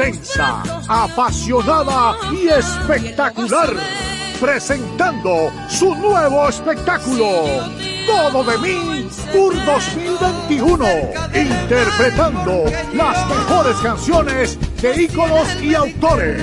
intensa, apasionada y espectacular, presentando su nuevo espectáculo, Todo de mí, Tour 2021, interpretando las mejores canciones de íconos y autores,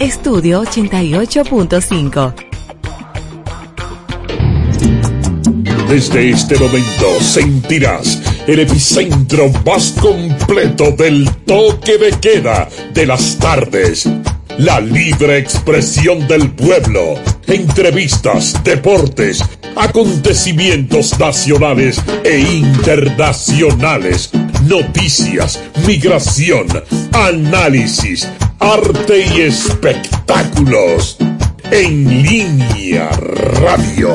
Estudio 88.5. Desde este momento sentirás el epicentro más completo del toque de queda de las tardes. La libre expresión del pueblo, entrevistas, deportes, acontecimientos nacionales e internacionales, noticias, migración, análisis, arte y espectáculos. En línea radio.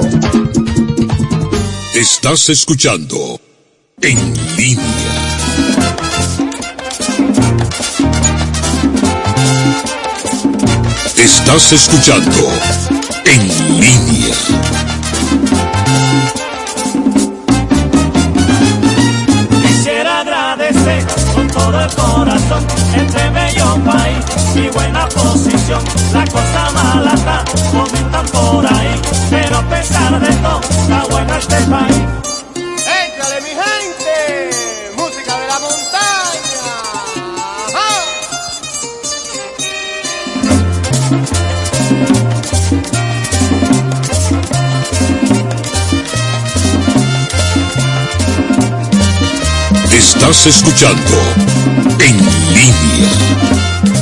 Estás escuchando En línea. Estás escuchando En línea. Todo el corazón este bello país, mi buena posición. La cosa mala está, comentan por ahí, pero a pesar de todo, está bueno este país. Estás escuchando En línea.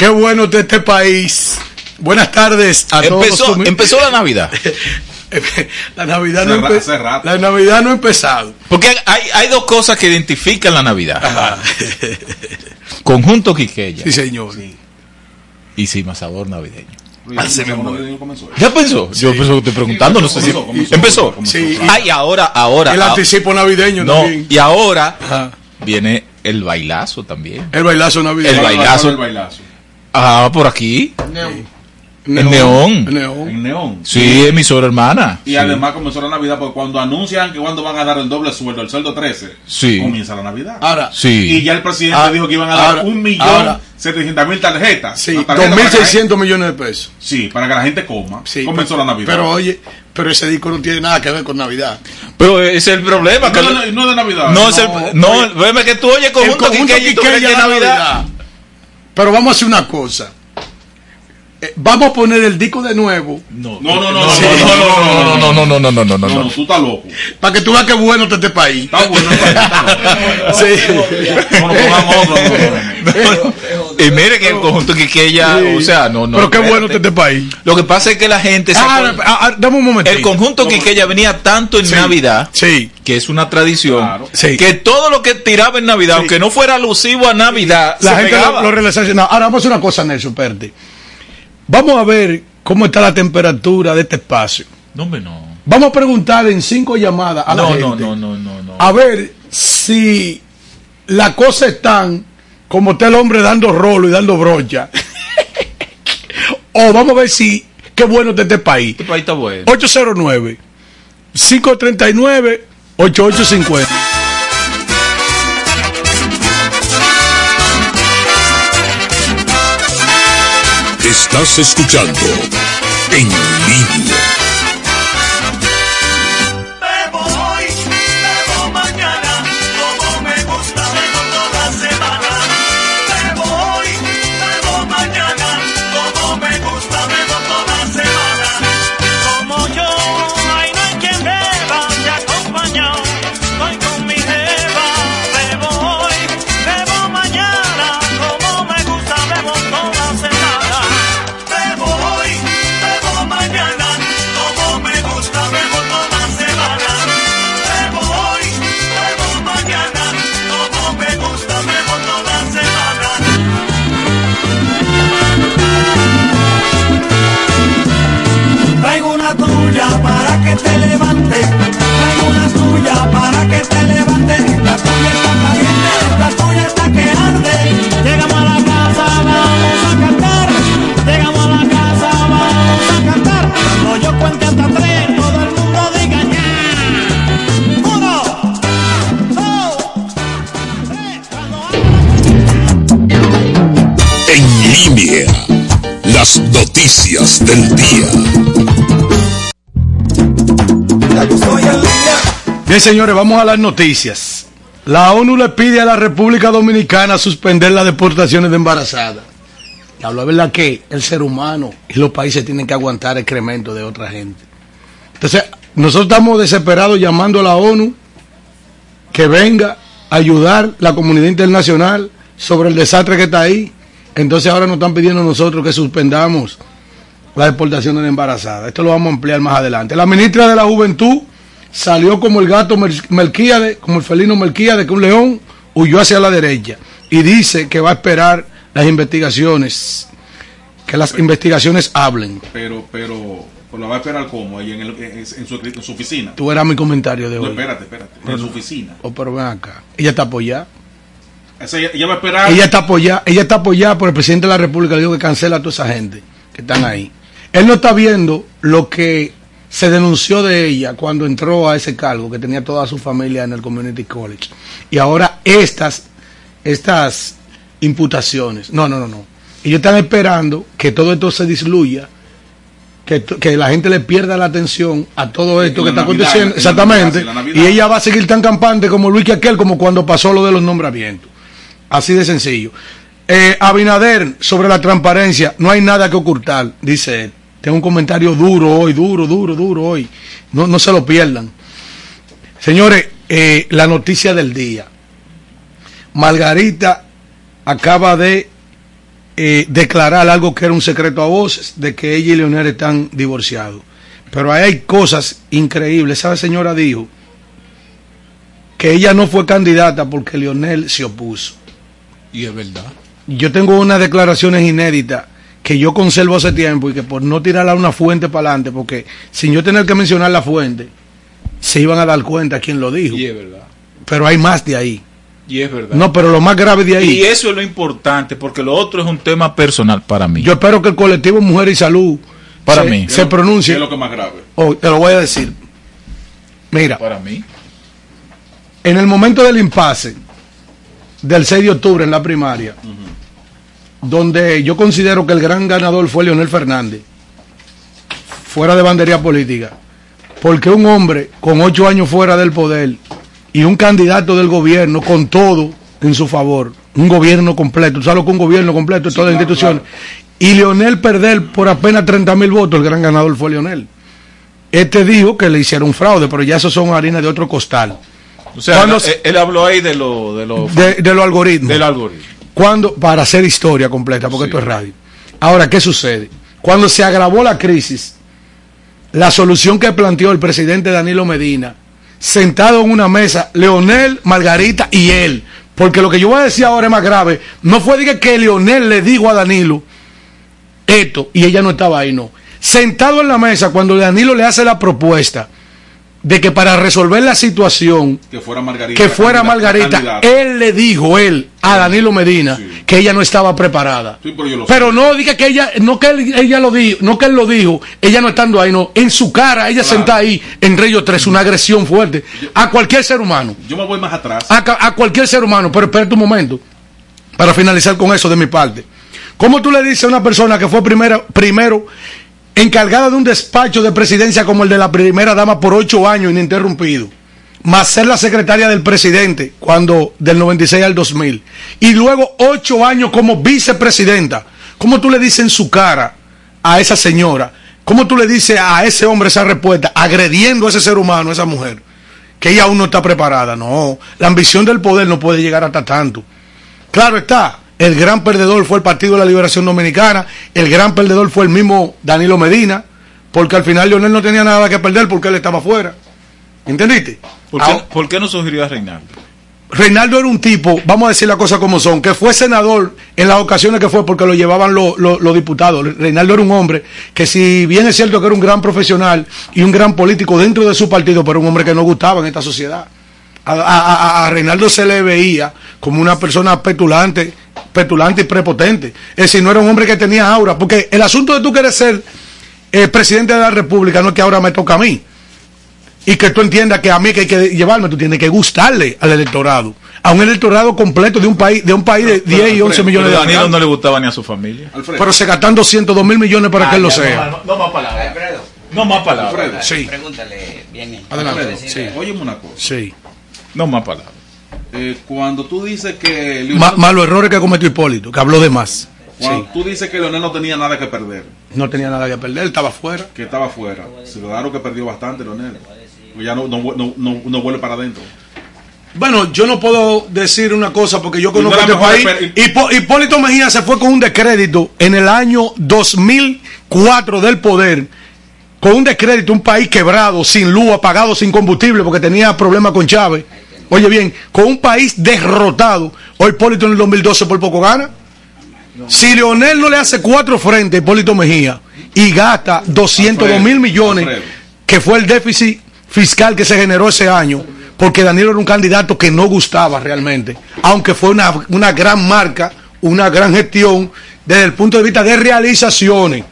Qué bueno de este país. Buenas tardes a Empezó, todos. empezó la Navidad. la Navidad no Hace rato. La Navidad no ha empezado. Porque hay, hay dos cosas que identifican la Navidad. Conjunto Quiqueya Sí, señor. y sin sabor navideño. Así mismo. Cuando comenzó. ¿Ya pensó? Yo pensó que estoy preguntando, no sé si... Comenzó, comenzó, ¿Empezó? comenzó, Sí. Ay, ahora, ahora... El ah, anticipo navideño No, también. y ahora Ajá. viene el bailazo también. El bailazo navideño. El ¿Cuál- bailazo. el bailazo? Ah, por aquí. Neón. Neón. El neón. En Neón. Sí, emisora hermana. Y Sí. además comenzó la Navidad porque cuando anuncian que cuando van a dar el doble sueldo, el sueldo 13, Sí. comienza la Navidad. Ahora, Sí. Y ya el presidente Ah, dijo que iban a dar ahora, un millón ahora. setecientas mil tarjetas. sí, Una tarjeta para que la 2.600 millones de pesos. gente- Sí, para que la gente coma. Sí, comenzó pero- la Navidad. Pero oye, pero ese disco no tiene nada que ver con Navidad. Pero ese es el problema. que no, no, no de Navidad. no es el... No, oye. veme que tú oyes El conjunto, que es es. Navidad. Pero vamos a hacer una cosa. Eh, vamos a poner el disco de nuevo No, No, no, no, no, no, sí, no, no, no, no, no, no, no, no, no, no, No, no. no, tú estás loco. para que tú veas qué bueno está este país. Está bueno. está bueno. Sí. No, no, pongamos otro, no, no, no. Y mire que el conjunto Quiqueya, Sí. o sea, no, no. Pero qué bueno está este país. Lo que pasa es que la gente Ah, ah, ah, dame un momento. el conjunto Quiqueya venía tanto en Sí. Navidad, Sí. que es una tradición, Claro. Sí. que todo lo que tiraba en Navidad, aunque no fuera alusivo a Navidad, La se gente pegaba. lo, lo relaciona. Ahora vamos a hacer una cosa, Nelson, espérate. Vamos a ver cómo está la temperatura de este espacio. No, no. Vamos a preguntar en cinco llamadas a la gente. no, no, no, no. A ver si la cosa están como está el hombre dando rolo y dando brocha. o vamos a ver si qué bueno está este país. Este país está bueno. 809 539 8850. Estás escuchando en línea. Para que te levante. Traigo una tuya para que te levante. La tuya está caliente, la tuya está que arde. Llegamos a la casa, vamos a cantar. Llegamos a la casa, vamos a cantar. Cuando yo cuente hasta tres, todo el mundo diga ya. Uno, dos, tres. En línea. Las noticias del día. Bien, señores, vamos a las noticias. La ONU le pide a la República Dominicana suspender las deportaciones de embarazadas. Habla verdad que el ser humano y los países tienen que aguantar excremento de otra gente. Entonces, nosotros estamos desesperados llamando a la ONU que venga a ayudar la comunidad internacional sobre el desastre que está ahí. Entonces ahora nos están pidiendo a nosotros que suspendamos la deportación de embarazadas. Esto lo vamos a ampliar más adelante. La ministra de la Juventud salió como el gato Mel- Melquíade, como el felino Melquíade, que un león huyó hacia la derecha y dice que va a esperar las investigaciones, que las investigaciones hablen. Pero, pero, pues la va a esperar como ahí en, el- en- en su, en su oficina. Tú eras mi comentario de No, hoy. espérate, espérate. En Pero- su oficina. Oh, pero ven acá. Ella está apoyada. Esa, ella, ella va a esperar. Ella está apoyada, ella está apoyada por el presidente de la República, le digo que cancela a toda esa gente que están ahí. Él no está viendo lo que se denunció de ella cuando entró a ese cargo, que tenía toda su familia en el Community College. Y ahora estas, estas imputaciones. No, no, no, no. Ellos están esperando que todo esto se disluya, que, que la gente le pierda la atención a todo esto que está Navidad, aconteciendo. Exactamente. Navidad. Y ella va a seguir tan campante como Luis que aquel, como cuando pasó lo de los nombramientos. Así de sencillo. Eh, Abinader, sobre la transparencia, no hay nada que ocultar, dice él. Tengo un comentario duro hoy, duro, duro, duro hoy. No, no se lo pierdan. Señores, eh, la noticia del día. Margarita acaba de eh, declarar algo que era un secreto a voces, de que ella y Leonel están divorciados. Pero ahí hay cosas increíbles. Esa señora dijo que ella no fue candidata porque Leonel se opuso. Y es verdad. Yo tengo unas declaraciones inéditas que yo conservo hace tiempo y que por no tirarla a una fuente para adelante, porque sin yo tener que mencionar la fuente, se iban a dar cuenta quién lo dijo. Y es verdad. Pero hay más de ahí. Y es verdad. No, pero lo más grave de ahí. Y eso es lo importante, porque lo otro es un tema personal para mí. Yo espero que el colectivo Mujer y Salud Para se, mí. se pronuncie. ¿Qué es lo que más grave? Oh, te lo voy a decir. Mira, Para mí. en el momento del impasse del 6 de octubre en la primaria, donde yo considero que el gran ganador fue Leonel Fernández, fuera de bandería política, porque un hombre con ocho años fuera del poder y un candidato del gobierno con todo en su favor, un gobierno completo, tú sabes lo que un gobierno completo de todas las claro, instituciones, y Leonel perder por apenas 30 mil votos, el gran ganador fue Leonel. Este dijo que le hicieron fraude, pero ya eso son harinas de otro costal. O sea, Cuando él, habló ahí de lo, de lo de, de los algoritmos. del algoritmo. Cuando, para hacer historia completa, porque Sí. esto es radio. Ahora, ¿qué sucede? Cuando se agravó la crisis, la solución que planteó el presidente Danilo Medina, sentado en una mesa, Leonel, Margarita y él, porque lo que yo voy a decir ahora es más grave, no fue de que- que Leonel le dijo a Danilo esto y ella no estaba ahí, no. Sentado en la mesa, cuando Danilo le hace la propuesta de que para resolver la situación Que fuera Margarita. que fuera Margarita, candidata. él le dijo, él, a Danilo Medina, Sí. que ella no estaba preparada. Sí, pero no diga que ella, no que él- ella lo dijo, no que él lo dijo, ella no estando ahí, no, en su cara, ella Claro. sentada ahí, en Rayo 3, una agresión fuerte, a cualquier ser humano, Yo me voy más atrás. a, cualquier ser humano, pero espérate un momento, para finalizar con eso de mi parte. ¿Cómo tú le dices a una persona que fue primera, primero encargada de un despacho de presidencia como el de la primera dama por ocho años ininterrumpido, más ser la secretaria del presidente cuando del 96 al 2000, y luego ocho años como vicepresidenta? ¿Cómo tú le dices en su cara a esa señora? ¿Cómo tú le dices a ese hombre esa respuesta, agrediendo a ese ser humano, a esa mujer? Que ella aún no está preparada. No, la ambición del poder no puede llegar hasta tanto. Claro está, el gran perdedor fue el Partido de la Liberación Dominicana, el gran perdedor fue el mismo Danilo Medina, porque al final Leonel no tenía nada que perder porque él estaba fuera. ¿Entendiste? ¿Por qué, Ahora- por qué no sugirió a Reinaldo? Reinaldo era un tipo, vamos a decir las cosas como son, que fue senador en las ocasiones que fue porque lo llevaban lo- lo- los diputados. Reinaldo era un hombre que si bien es cierto que era un gran profesional y un gran político dentro de su partido, pero un hombre que no gustaba en esta sociedad. A, a- a- a Reinaldo se le veía como una persona petulante, petulante y prepotente. Es decir, no era un hombre que tenía aura, porque el asunto de tú querer ser eh, presidente de la República no es que ahora me toca a mí y que tú entiendas que a mí que hay que llevarme, tú tienes que gustarle al electorado, a un electorado completo de un país de un país de 10 y 11 millones de a Danilo no le gustaba ni a su familia. Alfredo. Pero se gastan 202 mil millones para que él lo sea. No, más palabras. Alfredo, No más palabras. Alfredo. Sí. pregúntale bien. Adelante, Alfredo, sí. Óyeme una cosa. Sí. No más palabras. Eh, cuando tú dices que Leonel, Ma- más los errores que cometió Hipólito, que habló de más. cuando Sí. tú dices que Leonel no tenía nada que perder, No tenía nada que perder, él estaba fuera. que estaba fuera, se claro que perdió bastante Leonel. Pues ya no, no, no, no, no vuelve para adentro. Bueno, yo no puedo decir una cosa porque yo no conozco este país. Hipo- Hipólito Mejía se fue con un descrédito en el año 2004 del poder, con un descrédito, un país quebrado, sin luz, apagado, sin combustible, porque tenía problemas con Chávez. Oye bien, con un país derrotado, hoy Hipólito en el 2012 por poco gana. Si Leonel no le hace cuatro frentes a Hipólito Mejía y gasta 202 mil millones, que fue el déficit fiscal que se generó ese año, porque Danilo era un candidato que no gustaba realmente, aunque fue una, una gran marca, una gran gestión desde el punto de vista de realizaciones.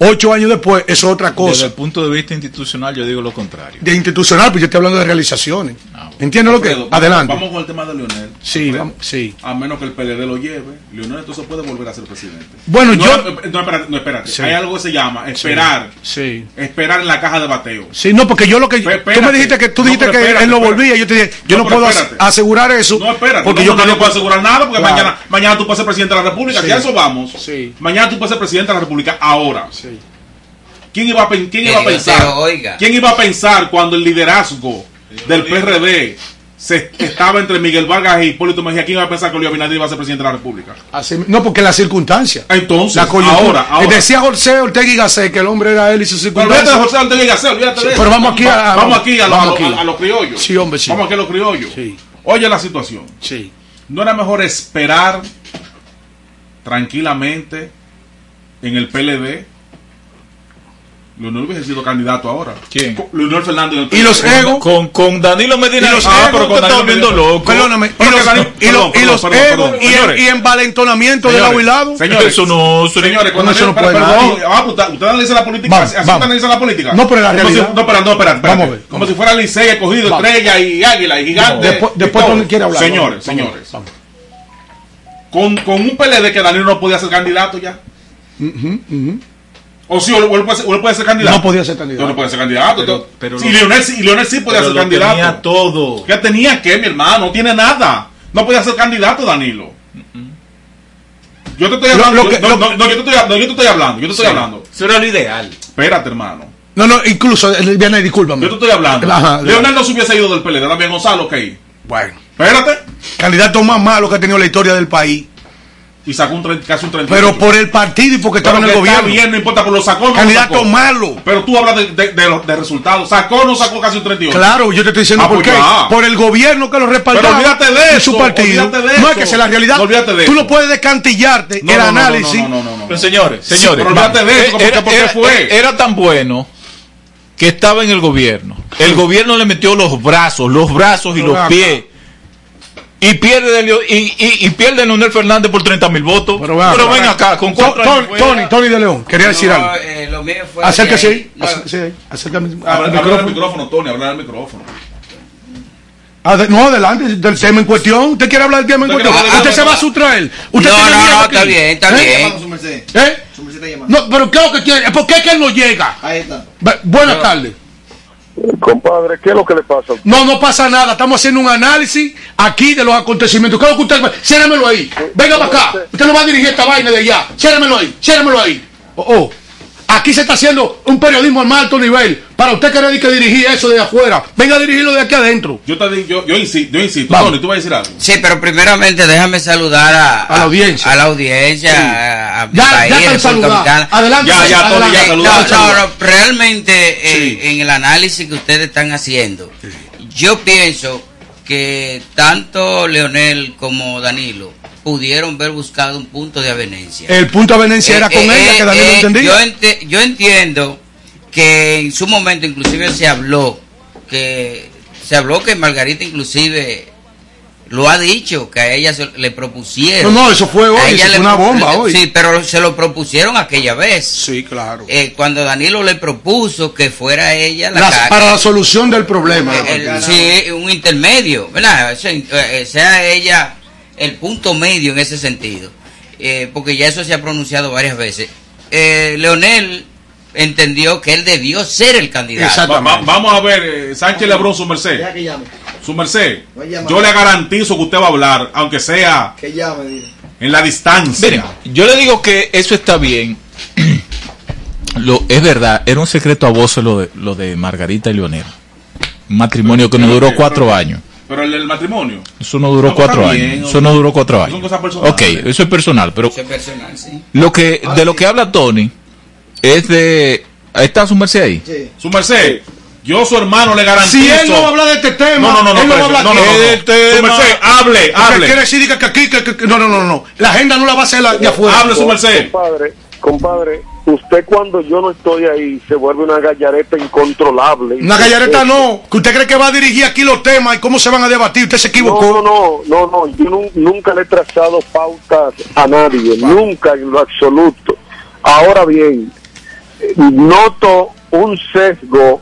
Ocho años después, eso es otra Desde cosa. el punto de vista institucional, yo digo lo contrario. De institucional, pues yo estoy hablando de realizaciones. Ah, bueno. ¿Entiendes lo que? Adelante. Vamos con el tema de Leonel. Sí, vamos- sí. A menos que el PLD lo lleve, Leonel entonces puede volver a ser presidente. Bueno, no, yo- eh, No, espérate, no, espérate. Sí. Hay algo que se llama esperar. Sí. Esperar en la caja de bateo. Sí, no, porque yo lo que tú me dijiste que tú dijiste que espérate, él no volvía, yo te dije, yo No, puedo espérate. asegurar eso. No, espérate. porque yo no, puedo asegurar nada porque Claro. mañana, mañana tú puedes ser presidente de la República. Sí. A eso vamos. Sí. Mañana tú puedes ser presidente de la República ahora. Sí. ¿Quién iba a, quién Que iba a pensar? oiga. ¿Quién iba a pensar cuando el liderazgo del PRD se estaba entre Miguel Vargas y Hipólito Mejía? ¿Quién iba a pensar que Luis Abinader iba a ser presidente de la República? Así- no, porque la circunstancia. Entonces, la coyuntura. ahora, ahora. Eh, Decía José Ortega y Gasset que el hombre era él y Pero olvídate de circunstancias. José Ortega y Gasset, olvídate Sí, de eso. pero vamos aquí a- Va- vamos aquí a, lo- vamos a lo- aquí. a- a los criollos. Sí, hombre, sí. Vamos aquí a los criollos. Sí. Oye la situación. Sí. ¿No era mejor esperar tranquilamente en el PLD? Leonel hubiese sido candidato ahora. ¿Quién? Leonel Fernández. Y los egos. Con, con Danilo Medina. Y los ah, egos, pero con volviendo loco. Perdóname. Y Pero los, y los- perdón, y los perdón, egos y, el, señores. y envalentonamiento del Señores, aguilado. señores, Eso no, no- Señores, cuando eso no pero- puede ah, pues, usted, usted analiza la política, Vamos, así vamos. usted analiza la política. No, pero la realidad- si- no, espera, no, espera, espera. Vamos a ver, Como si fuera Licey, escogido, estrella y águila y gigante. Después, después tú quiere hablar. Señores, señores. vamos. Con, con un PLD que Danilo no podía ser candidato ya. O sí, o él puede ser, o él puede ser candidato. No podía ser candidato. No, no puede ser candidato. Pero- pero sí, lo- Lionel, sí- y Lionel sí podía Pero ser lo candidato. tenía todo. ¿Qué tenía que, mi hermano? No tiene nada. No podía ser candidato, Danilo. Yo te estoy hablando. lo que- no, yo te estoy, no, yo te estoy hablando. Yo te estoy hablando. Eso era lo ideal. Espérate, hermano. No, no, incluso, eh, viene, discúlpame. Yo te estoy hablando. Ajá, Leonel no se hubiese ido del PLD. También Gonzalo, ok. Bueno, Espérate. candidato más malo que ha tenido la historia del país. Y sacó un tre- casi un 38. Pero por el partido y porque estaba en el que está gobierno. bien, no importa, pero lo sacó no lo Candidato sacó. malo. Pero tú hablas de, de, de los de resultados. ¿Sacó o no sacó casi un 38? Claro, yo te estoy diciendo Ah, por pues qué. ya. Por el gobierno que lo respaldaba. Pero olvídate de eso, su partido. olvídate de no es eso. que sea la realidad. No, olvídate de Tú eso. no puedes descantillarte No, el no, no, no, análisis. no, no, no, no. Pero señores, Sí, señores. pero olvídate de eso, era, porque- porque era- fue. era tan bueno que estaba en el gobierno. El gobierno le metió los brazos, los brazos y Pero los acá. pies. Y pierde, Leo- y, y, y pierde Leonel Fernández por 30 mil votos. Pero Pero, ven acá. con cuatro años Tony, fuera. Tony, Tony de León, quería decir No, algo. eh, lo mío fue Acérquese que- ahí. no, acérquese. Acércame al micrófono. micrófono, Tony, hablar al micrófono. Ade- no, adelante, del tema en cuestión. ¿Usted quiere hablar del tema en ¿Usted cuestión? hablar ¿Usted se tema? va a sustraer? ¿Usted No, tiene no, miedo no, está bien, está ¿Eh? bien. Su merced. ¿Eh? Llamando. No, pero ¿qué es lo que quiere? ¿Por qué es que él no llega? Ahí está. Buenas tardes. Compadre, ¿qué es lo que le pasa? No, no pasa nada. Estamos haciendo un análisis aquí de los acontecimientos. ¿Qué es lo que usted Ciérremelo ahí. Venga para acá. Usted no va a dirigir esta vaina de allá. Ciérremelo ahí. Ciérremelo ahí. Oh, oh. Aquí se está haciendo un periodismo al más alto nivel. Para usted querer que dirigir eso de afuera. Venga a dirigirlo de aquí adentro. Yo te yo, yo insisto, yo insisto. Vamos. Tony, tú vas a decir algo. Sí, pero primeramente déjame saludar a, A la audiencia. a la audiencia, Sí. a, a mi Ya- ya país. Dominicana. Adelante, Ya, ya, Tony, ya, No, no, no, realmente eh, en el análisis que ustedes están haciendo, yo pienso que tanto Leonel como Danilo pudieron ver buscado un punto de avenencia. El punto de avenencia era Eh, con eh, ella, que Daniel eh, lo entendía. Yo, ente- yo entiendo que en su momento inclusive se habló que se habló que Margarita inclusive lo ha dicho que a ella se- le propusieron. No, no, eso fue hoy, A ella fue una bomba hoy. Sí, pero se lo propusieron aquella vez. Sí, claro. Eh, cuando Danilo le propuso que fuera ella la cara- para la solución del problema. el- sí, un intermedio, ¿verdad? O sea, sea ella el punto medio en ese sentido, Eh, porque ya eso se ha pronunciado varias veces. Eh, Leonel entendió que él debió ser el candidato. Va- va- vamos a ver, eh, Sánchez Lebrón, su merced. Deja que llame. Su merced. Yo le garantizo que usted va a hablar, aunque sea Que llame, dile. en la distancia. Miren, yo le digo que eso está bien. Lo, es verdad, era un secreto a voces lo de, lo de Margarita y Leonel. Un matrimonio que no duró cuatro años. Pero el, el matrimonio. Eso no duró No, cuatro está años. Eso no duró cuatro Son años. cosas personales. Ok, eso es personal, pero Eso es personal, sí. lo que de lo que habla Tony es de ahí está su merced ahí. Sí. Su merced. Yo, su hermano, le garantizo. Si él no va a hablar de este tema, No, no, no, él no, no va a hablar no, no, no. Del tema. Su merced, hable, Porque hable. quiere decir que, que aquí, que, que- que- no, no, no, no. La agenda no la va a hacer la de afuera. Hable, su merced. Compadre, compadre, usted cuando yo no estoy ahí se vuelve una gallareta incontrolable. Una gallareta no. Que usted cree que va a dirigir aquí los temas y cómo se van a debatir. Usted se equivocó. no, no, no, no, yo nu- nunca le he trazado pautas a nadie, nunca en lo absoluto. Ahora bien, eh, noto un sesgo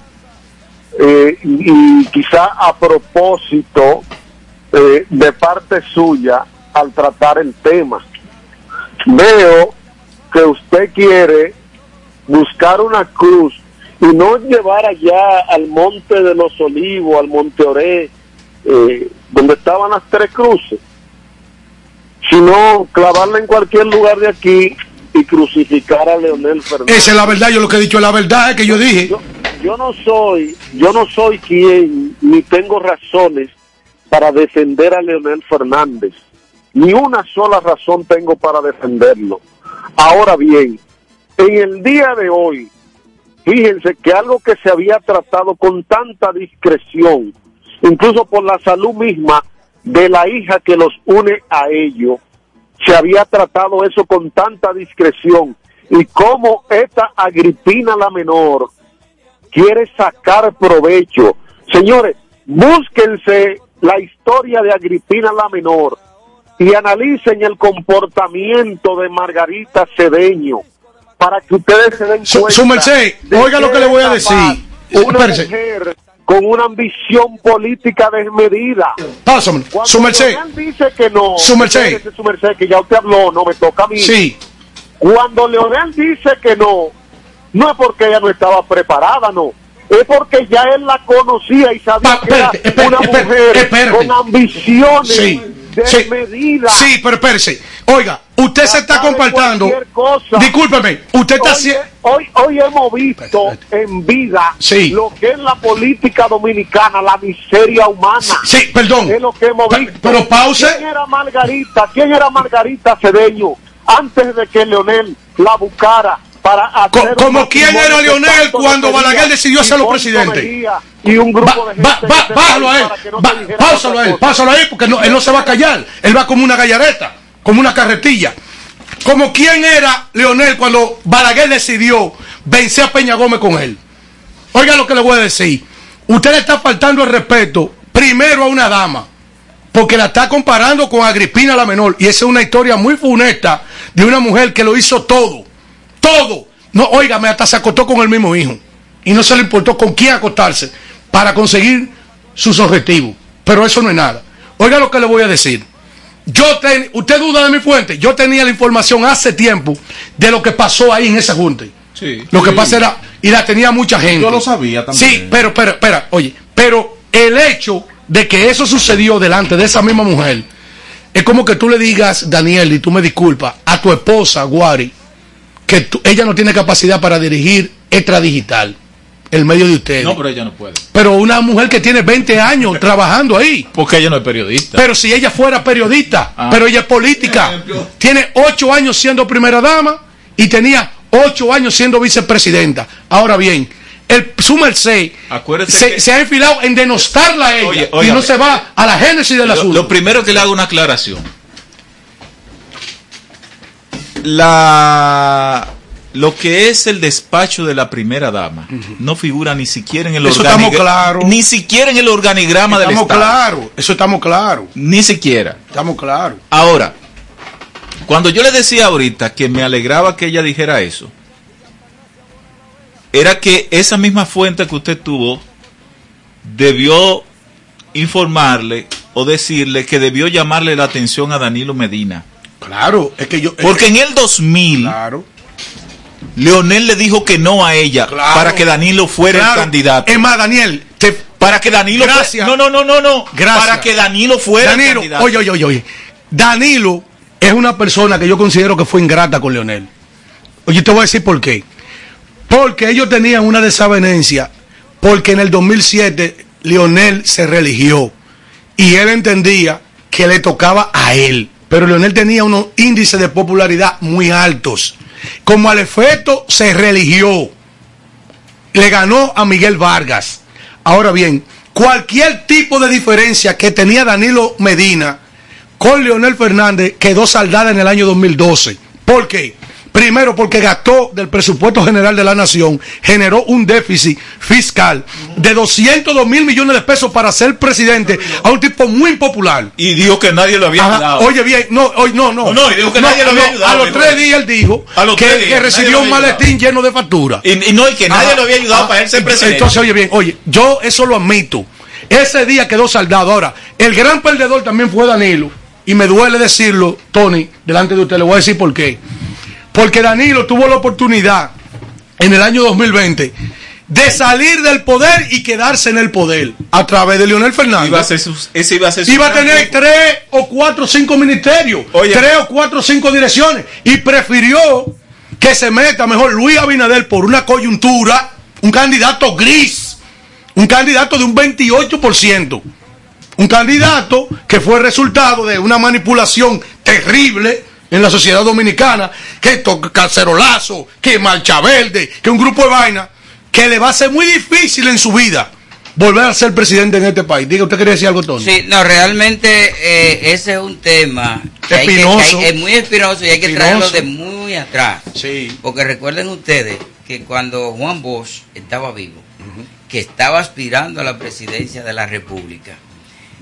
eh, y, y quizá a propósito eh, de parte suya al tratar el tema. Veo que usted quiere buscar una cruz y no llevar allá al monte de los olivos, al monte Oré, eh, donde estaban las tres cruces, sino clavarla en cualquier lugar de aquí y crucificar a Leonel Fernández. Esa es la verdad. Yo lo que he dicho es la verdad. Es que yo dije. Yo, yo no soy, yo no soy quien ni tengo razones para defender a Leonel Fernández. Ni una sola razón tengo para defenderlo. Ahora bien, en el día de hoy, fíjense que algo que se había tratado con tanta discreción, incluso por la salud misma de la hija que los une a ellos, se había tratado eso con tanta discreción y cómo esta Agripina la menor quiere sacar provecho. Señores, búsquense la historia de Agripina la menor y analicen el comportamiento de Margarita Cedeño para que ustedes se den cuenta. su merced, oiga lo que le voy a decir. Uh, Una espérese. mujer con una ambición política desmedida. Pásamelo. Cuando Su merced. Dice que no, Su merced. su merced, que ya usted habló, no me toca a mí. Sí. Cuando Leonel dice que no, no es porque ella no estaba preparada, no. Es porque ya él la conocía y sabía Pa- que era espérate, una mujer espérate. con ambiciones Sí. Desmedida. Sí, pero espérese. Oiga, usted se está cosa. Discúlpeme, usted está Hoy, haciendo. hoy, hoy hemos visto en vida Sí. lo que es la política dominicana, la miseria humana. Sí, perdón. Es lo que hemos visto. pero pause. ¿Quién era Margarita? ¿Quién era Margarita Cedeño antes de que Leonel la buscara para hacer como quién era Leonel cuando Balaguer decidió hacerlo presidente? Y un grupo de gente bájalo a él, no pásalo a él, pásalo a él, porque no- él no se va a callar, él va como una gallareta, como una carretilla. Como quién era Leonel cuando Balaguer decidió vencer a Peña Gómez con él. Oiga lo que le voy a decir. Usted le está faltando el respeto primero a una dama, porque la está comparando con Agripina la menor, y esa es una historia muy funesta de una mujer que lo hizo todo, todo. No, óigame, hasta se acostó con el mismo hijo, y no se le importó con quién acostarse para conseguir sus objetivos. Pero eso no es nada. Oiga lo que le voy a decir. Yo ten- usted duda de mi fuente, yo tenía la información hace tiempo de lo que pasó ahí en ese junte. Sí. Lo que Sí. pasa era, y la tenía mucha gente. Yo lo sabía también. Sí, pero, pero, espera, oye, pero el hecho de que eso sucedió delante de esa misma mujer, es como que tú le digas, Daniel, y tú me disculpas, a tu esposa, Guari, que tú- ella no tiene capacidad para dirigir extradigital, el medio de ustedes. No, pero ella no puede. pero una mujer que tiene 20 años trabajando ahí. Porque ella no es periodista. Pero si ella fuera periodista, Ah. pero ella es política, tiene ocho años siendo primera dama y tenía ocho años siendo vicepresidenta. Ahora bien, el su merced Acuérdese se, que- se ha enfilado en denostarla a ella Oye, y no se va a la génesis del Lo, asunto. lo primero que le hago una aclaración. La lo que es el despacho de la primera dama no figura ni siquiera en el Eso estamos organigrama claros. ni siquiera en el organigrama del estamos Estado. claros, eso estamos claros, Ni siquiera. estamos claros. Ahora, cuando yo le decía ahorita que me alegraba que ella dijera eso, era que esa misma fuente que usted tuvo debió informarle o decirle que debió llamarle la atención a Danilo Medina. Claro, es que yo... es Porque que- en el 2000, claro, Leonel le dijo que no a ella Claro. para que Danilo fuera claro. el candidato. Es más, Daniel, te, Para que Danilo. No, no, no, no, no. Gracias. Para que Danilo fuera el candidato. oye, oye, oye, oye. Danilo es una persona que yo considero que fue ingrata con Leonel. Oye, te voy a decir por qué. Porque ellos tenían una desavenencia, porque en el 2007 Leonel se religió y él entendía que le tocaba a él. Pero Leonel tenía unos índices de popularidad muy altos. Como al efecto se religió, le ganó a Miguel Vargas. Ahora bien, cualquier tipo de diferencia que tenía Danilo Medina con Leonel Fernández quedó saldada en el año 2012. ¿Por qué? Primero porque gastó del presupuesto general de la nación, generó un déficit fiscal de 202 mil millones de pesos para ser presidente a un tipo muy impopular. Y dijo que nadie lo había Ajá, ayudado. Oye bien, no, oye, no, no. No, no, y dijo que nadie lo había ayudado, A los tres días él dijo que, recibió un maletín lleno de facturas. Y, y no, y que nadie lo había ayudado Ah, para él ser presidente. Entonces, oye bien, oye, yo eso lo admito. Ese día quedó saldado. Ahora, el gran perdedor también fue Danilo. Y me duele decirlo, Tony, delante de usted. Le voy a decir por qué. Porque Danilo tuvo la oportunidad en el año 2020 de salir del poder y quedarse en el poder a través de Leonel Fernández. Iba a ser sus- ese iba a ser su Iba a gran tener tres o cuatro o cinco ministerios, Oye. tres o cuatro o cinco direcciones, y prefirió que se meta mejor Luis Abinader por una coyuntura, un candidato gris, un candidato de un 28%, un candidato que fue resultado de una manipulación terrible en la sociedad dominicana, que cacerolazo, que marcha verde, que un grupo de vaina, que le va a ser muy difícil en su vida volver a ser presidente en este país. Diga, ¿usted quería decir algo, Tony? Sí, no, realmente eh, ese es un tema que hay que- que Espinoso. hay- es muy espinoso y hay que Espinoso. traerlo de muy atrás. Sí. Porque recuerden ustedes que cuando Juan Bosch estaba vivo, que estaba aspirando a la presidencia de la República,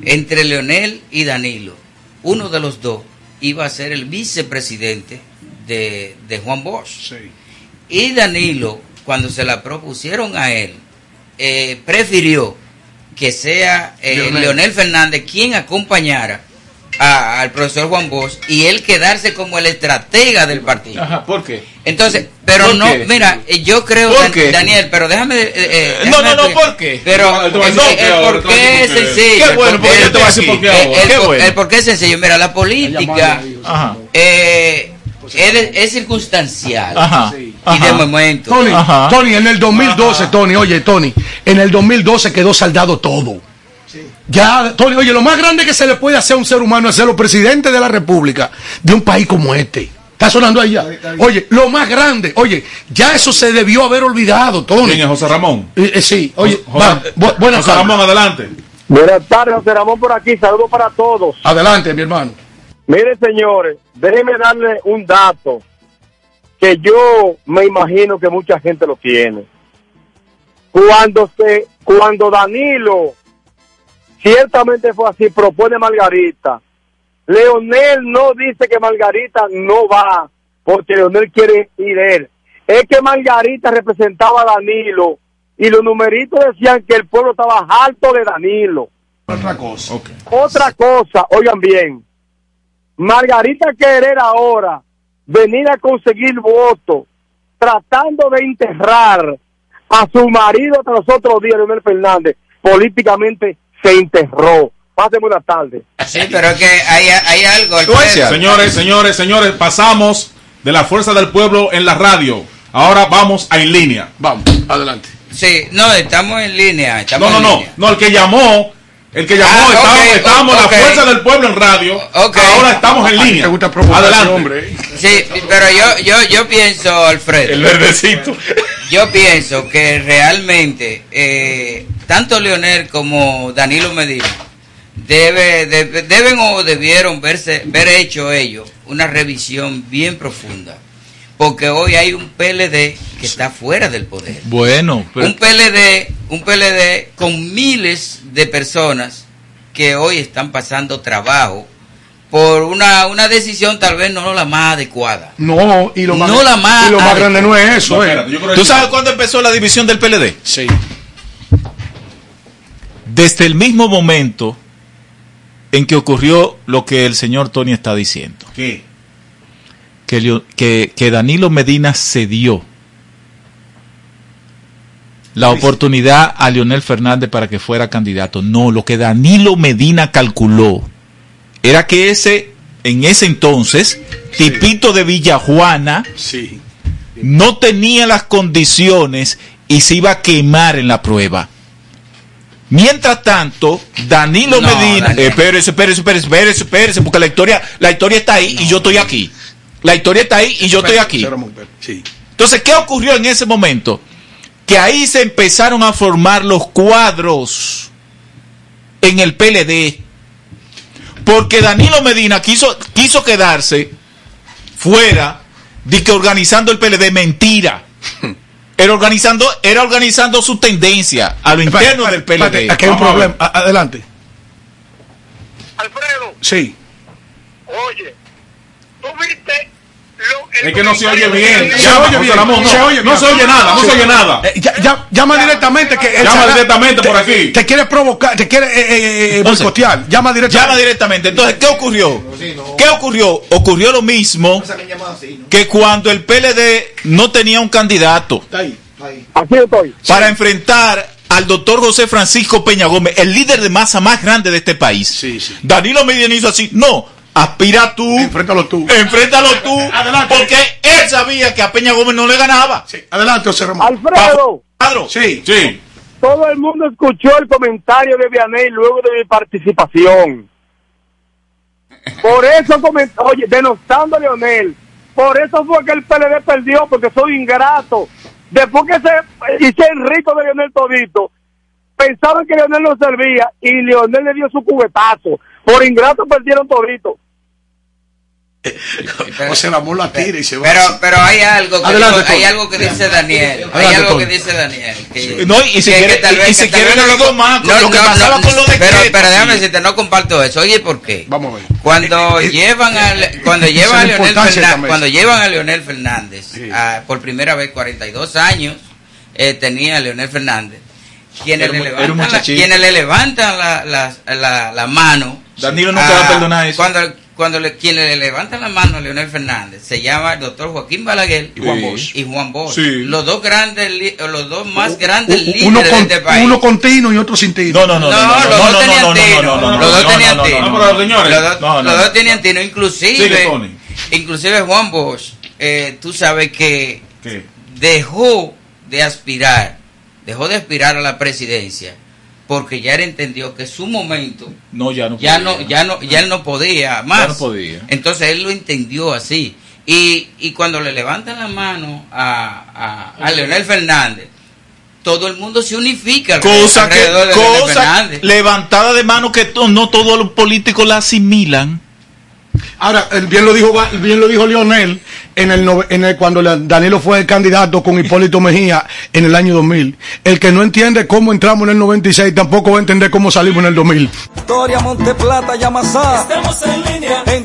entre Leonel y Danilo, uno de los dos iba a ser el vicepresidente de, de Juan Bosch. Y Danilo, cuando se la propusieron a él, eh, prefirió que sea eh, Leonel. Leonel. Fernández quien acompañara a- al profesor Juan Bosch y él quedarse como el estratega del partido. Ajá, ¿por qué? Entonces, pero ¿Por no, qué? mira, eh, yo creo, ¿Por Dan-? Daniel, pero déjame... eh, eh, No, déjame no, no. ¿por qué? Pero el, por qué es sencillo. Qué el bueno, por- porque el- yo te voy a decir por qué el- ahora. el Qué por- qué es sencillo. Mira, la política Ajá. eh, es, es circunstancial Ajá. y de momento. Tony. Tony, en el 2012, Tony, oye, Tony, en el 2012 quedó saldado todo. Ya, Tony, oye, lo más grande que se le puede hacer a un ser humano es ser los presidente de la República de un país como este. ¿Está sonando ahí ya? Oye, lo más grande, oye, ya eso se debió haber olvidado, Tony. ¿Quién es José Ramón? Eh, eh, sí, oye, José- va, bu- buenas José tardes. Ramón, adelante. Buenas tardes, José Ramón por aquí, saludos para todos. Adelante, mi hermano. Mire, señores, déjenme darle un dato que yo me imagino que mucha gente lo tiene. Cuando se, cuando Danilo, ciertamente fue así, propone Margarita, Leonel no dice que Margarita no va, porque Leonel quiere ir él. Es que Margarita representaba a Danilo y los numeritos decían que el pueblo estaba harto de Danilo. Otra cosa. Ok. Otra cosa, oigan bien, Margarita querer ahora venir a conseguir votos tratando de enterrar a su marido hasta los otros días, Leonel Fernández, políticamente se enterró. Pase buena tarde. Sí, pero es que hay, hay algo. Señores, señores, señores, pasamos de la fuerza del pueblo en la radio. Ahora vamos a en línea. Vamos, adelante. Sí, no, estamos en línea. Estamos No, no, en no, línea. no, el que llamó, el que llamó, Ah, estábamos, ok, estábamos la fuerza del pueblo en radio. Ahora estamos en línea. te gusta provocación, Adelante. hombre. Sí, pero yo, yo, yo pienso, Alfredo. El verdecito. Yo pienso que realmente eh, tanto Leonel como Danilo Medina debe, debe- deben o debieron verse, ver hecho ellos una revisión bien profunda. Porque hoy hay un PLD que está fuera del poder. Bueno, pero- Un PLD, un PLD con miles de personas que hoy están pasando trabajo por una, una decisión tal vez no la más adecuada. No, y lo más, No la más y lo más grande no es eso, No, eh. espérate, yo creo ¿tú que- sabes cuándo empezó la división del PLD? Sí. Desde el mismo momento en que ocurrió lo que el señor Tony está diciendo. ¿Qué? que, que, que Danilo Medina cedió la oportunidad a Leonel Fernández para que fuera candidato. No, lo que Danilo Medina calculó era que ese, en ese entonces, tipito de Villajuana, Sí. no tenía las condiciones y se iba a quemar en la prueba. Mientras tanto, Danilo No, Medina, Daniel. eh, espérese, espérese, espérese, espérese, espérese, porque la historia, la historia está ahí y yo estoy aquí. La historia está ahí y yo estoy aquí. Sí. Entonces, ¿qué ocurrió en ese momento? Que ahí se empezaron a formar los cuadros en el PLD. Porque Danilo Medina quiso, quiso quedarse fuera de que organizando el PLD, mentira. Era organizando, era organizando su tendencia a lo interno del PLD. Aquí hay un problema. A- Adelante. Alfredo, Sí. oye, tú viste lo, Es que no se oye bien. Se Llama, oye José bien, Ramón, no, se oye no bien. se oye nada, no se oye nada. Eh, ya- ya- llama directamente que Llama directamente te- por aquí. Te quiere provocar, te quiere eh, eh, eh, Entonces, boicotear. Llama directamente. Llama directamente. Entonces, ¿qué ocurrió? ¿Qué ocurrió? Ocurrió lo mismo que cuando el PLD no tenía un candidato Aquí estoy. para enfrentar al doctor José Francisco Peña Gómez, el líder de masa más grande de este país. Sí, sí. Danilo Medina hizo así, no, aspira tú, Enfréntalo tú. enfréntalo tú, Adelante. porque él sabía que a Peña Gómez no le ganaba. Sí, Adelante, José Ramón. Alfredo, Cuadro. Sí. Sí. todo el mundo escuchó el comentario de Vianey luego de mi participación. Por eso comentó, oye, denostando a Leonel. Por eso fue que el PLD perdió, porque soy ingrato. Después que se hice rico de Leonel Todito, pensaban que Leonel no servía y Leonel le dio su cubetazo. Por ingrato perdieron Todito. José Ramón la tira y se va. Pero, pero hay algo que, Adelante, dijo- hay algo que dice Daniel. Hay Adelante, algo que dice Daniel. Que, No, y si que- quiere- que tal vez- y si que tal quiere no lo- más, con lo que pasaba con los Pero, decretos. pero déjame decirte, no comparto eso. Oye, ¿por qué? Vamos a ver. Cuando llevan a, cuando Esa llevan a Leonel Fernández, cuando llevan a Leonel Fernández Sí. a- por primera vez 42 años eh, tenía Leonel Fernández quienes Era le levantan la, quienes le levantan la, la, la- la mano Danilo nunca va a perdonar eso. Cuando, cuando le, quien le levanta la mano a Leonel Fernández se llama el doctor Joaquín Balaguer Y Juan Bosch. y Juan Bosch. Sí. Los dos grandes, los dos más grandes líderes uno, de con, este país. uno con tino y otro sin tino. No, no, no, no, no, los no, dos no, tenían no, no, tino. no, no, no, Los dos tenían no, no, tino. Los dos- no, no, los dos no. tenían tino. Inclusive, inclusive Juan Bosch, eh, tú sabes que ¿Qué? dejó de aspirar, dejó de aspirar a la presidencia porque ya él entendió que su momento No, ya no. ya podía. no ya no ya él no podía más Ya no podía. entonces él lo entendió así y, y cuando le levantan la mano a, a, a Leonel Fernández todo el mundo se unifica Cosa que, de cosa levantada de mano que no todos los políticos la asimilan. Ahora, el- bien lo dijo bien lo dijo Lionel en el, en el cuando Danilo fue candidato con Hipólito Mejía en el año 2000. El que no entiende cómo entramos en el 96 tampoco va a entender cómo salimos en el 2000. Victoria, Monteplata, Yamasá. Estamos en línea. En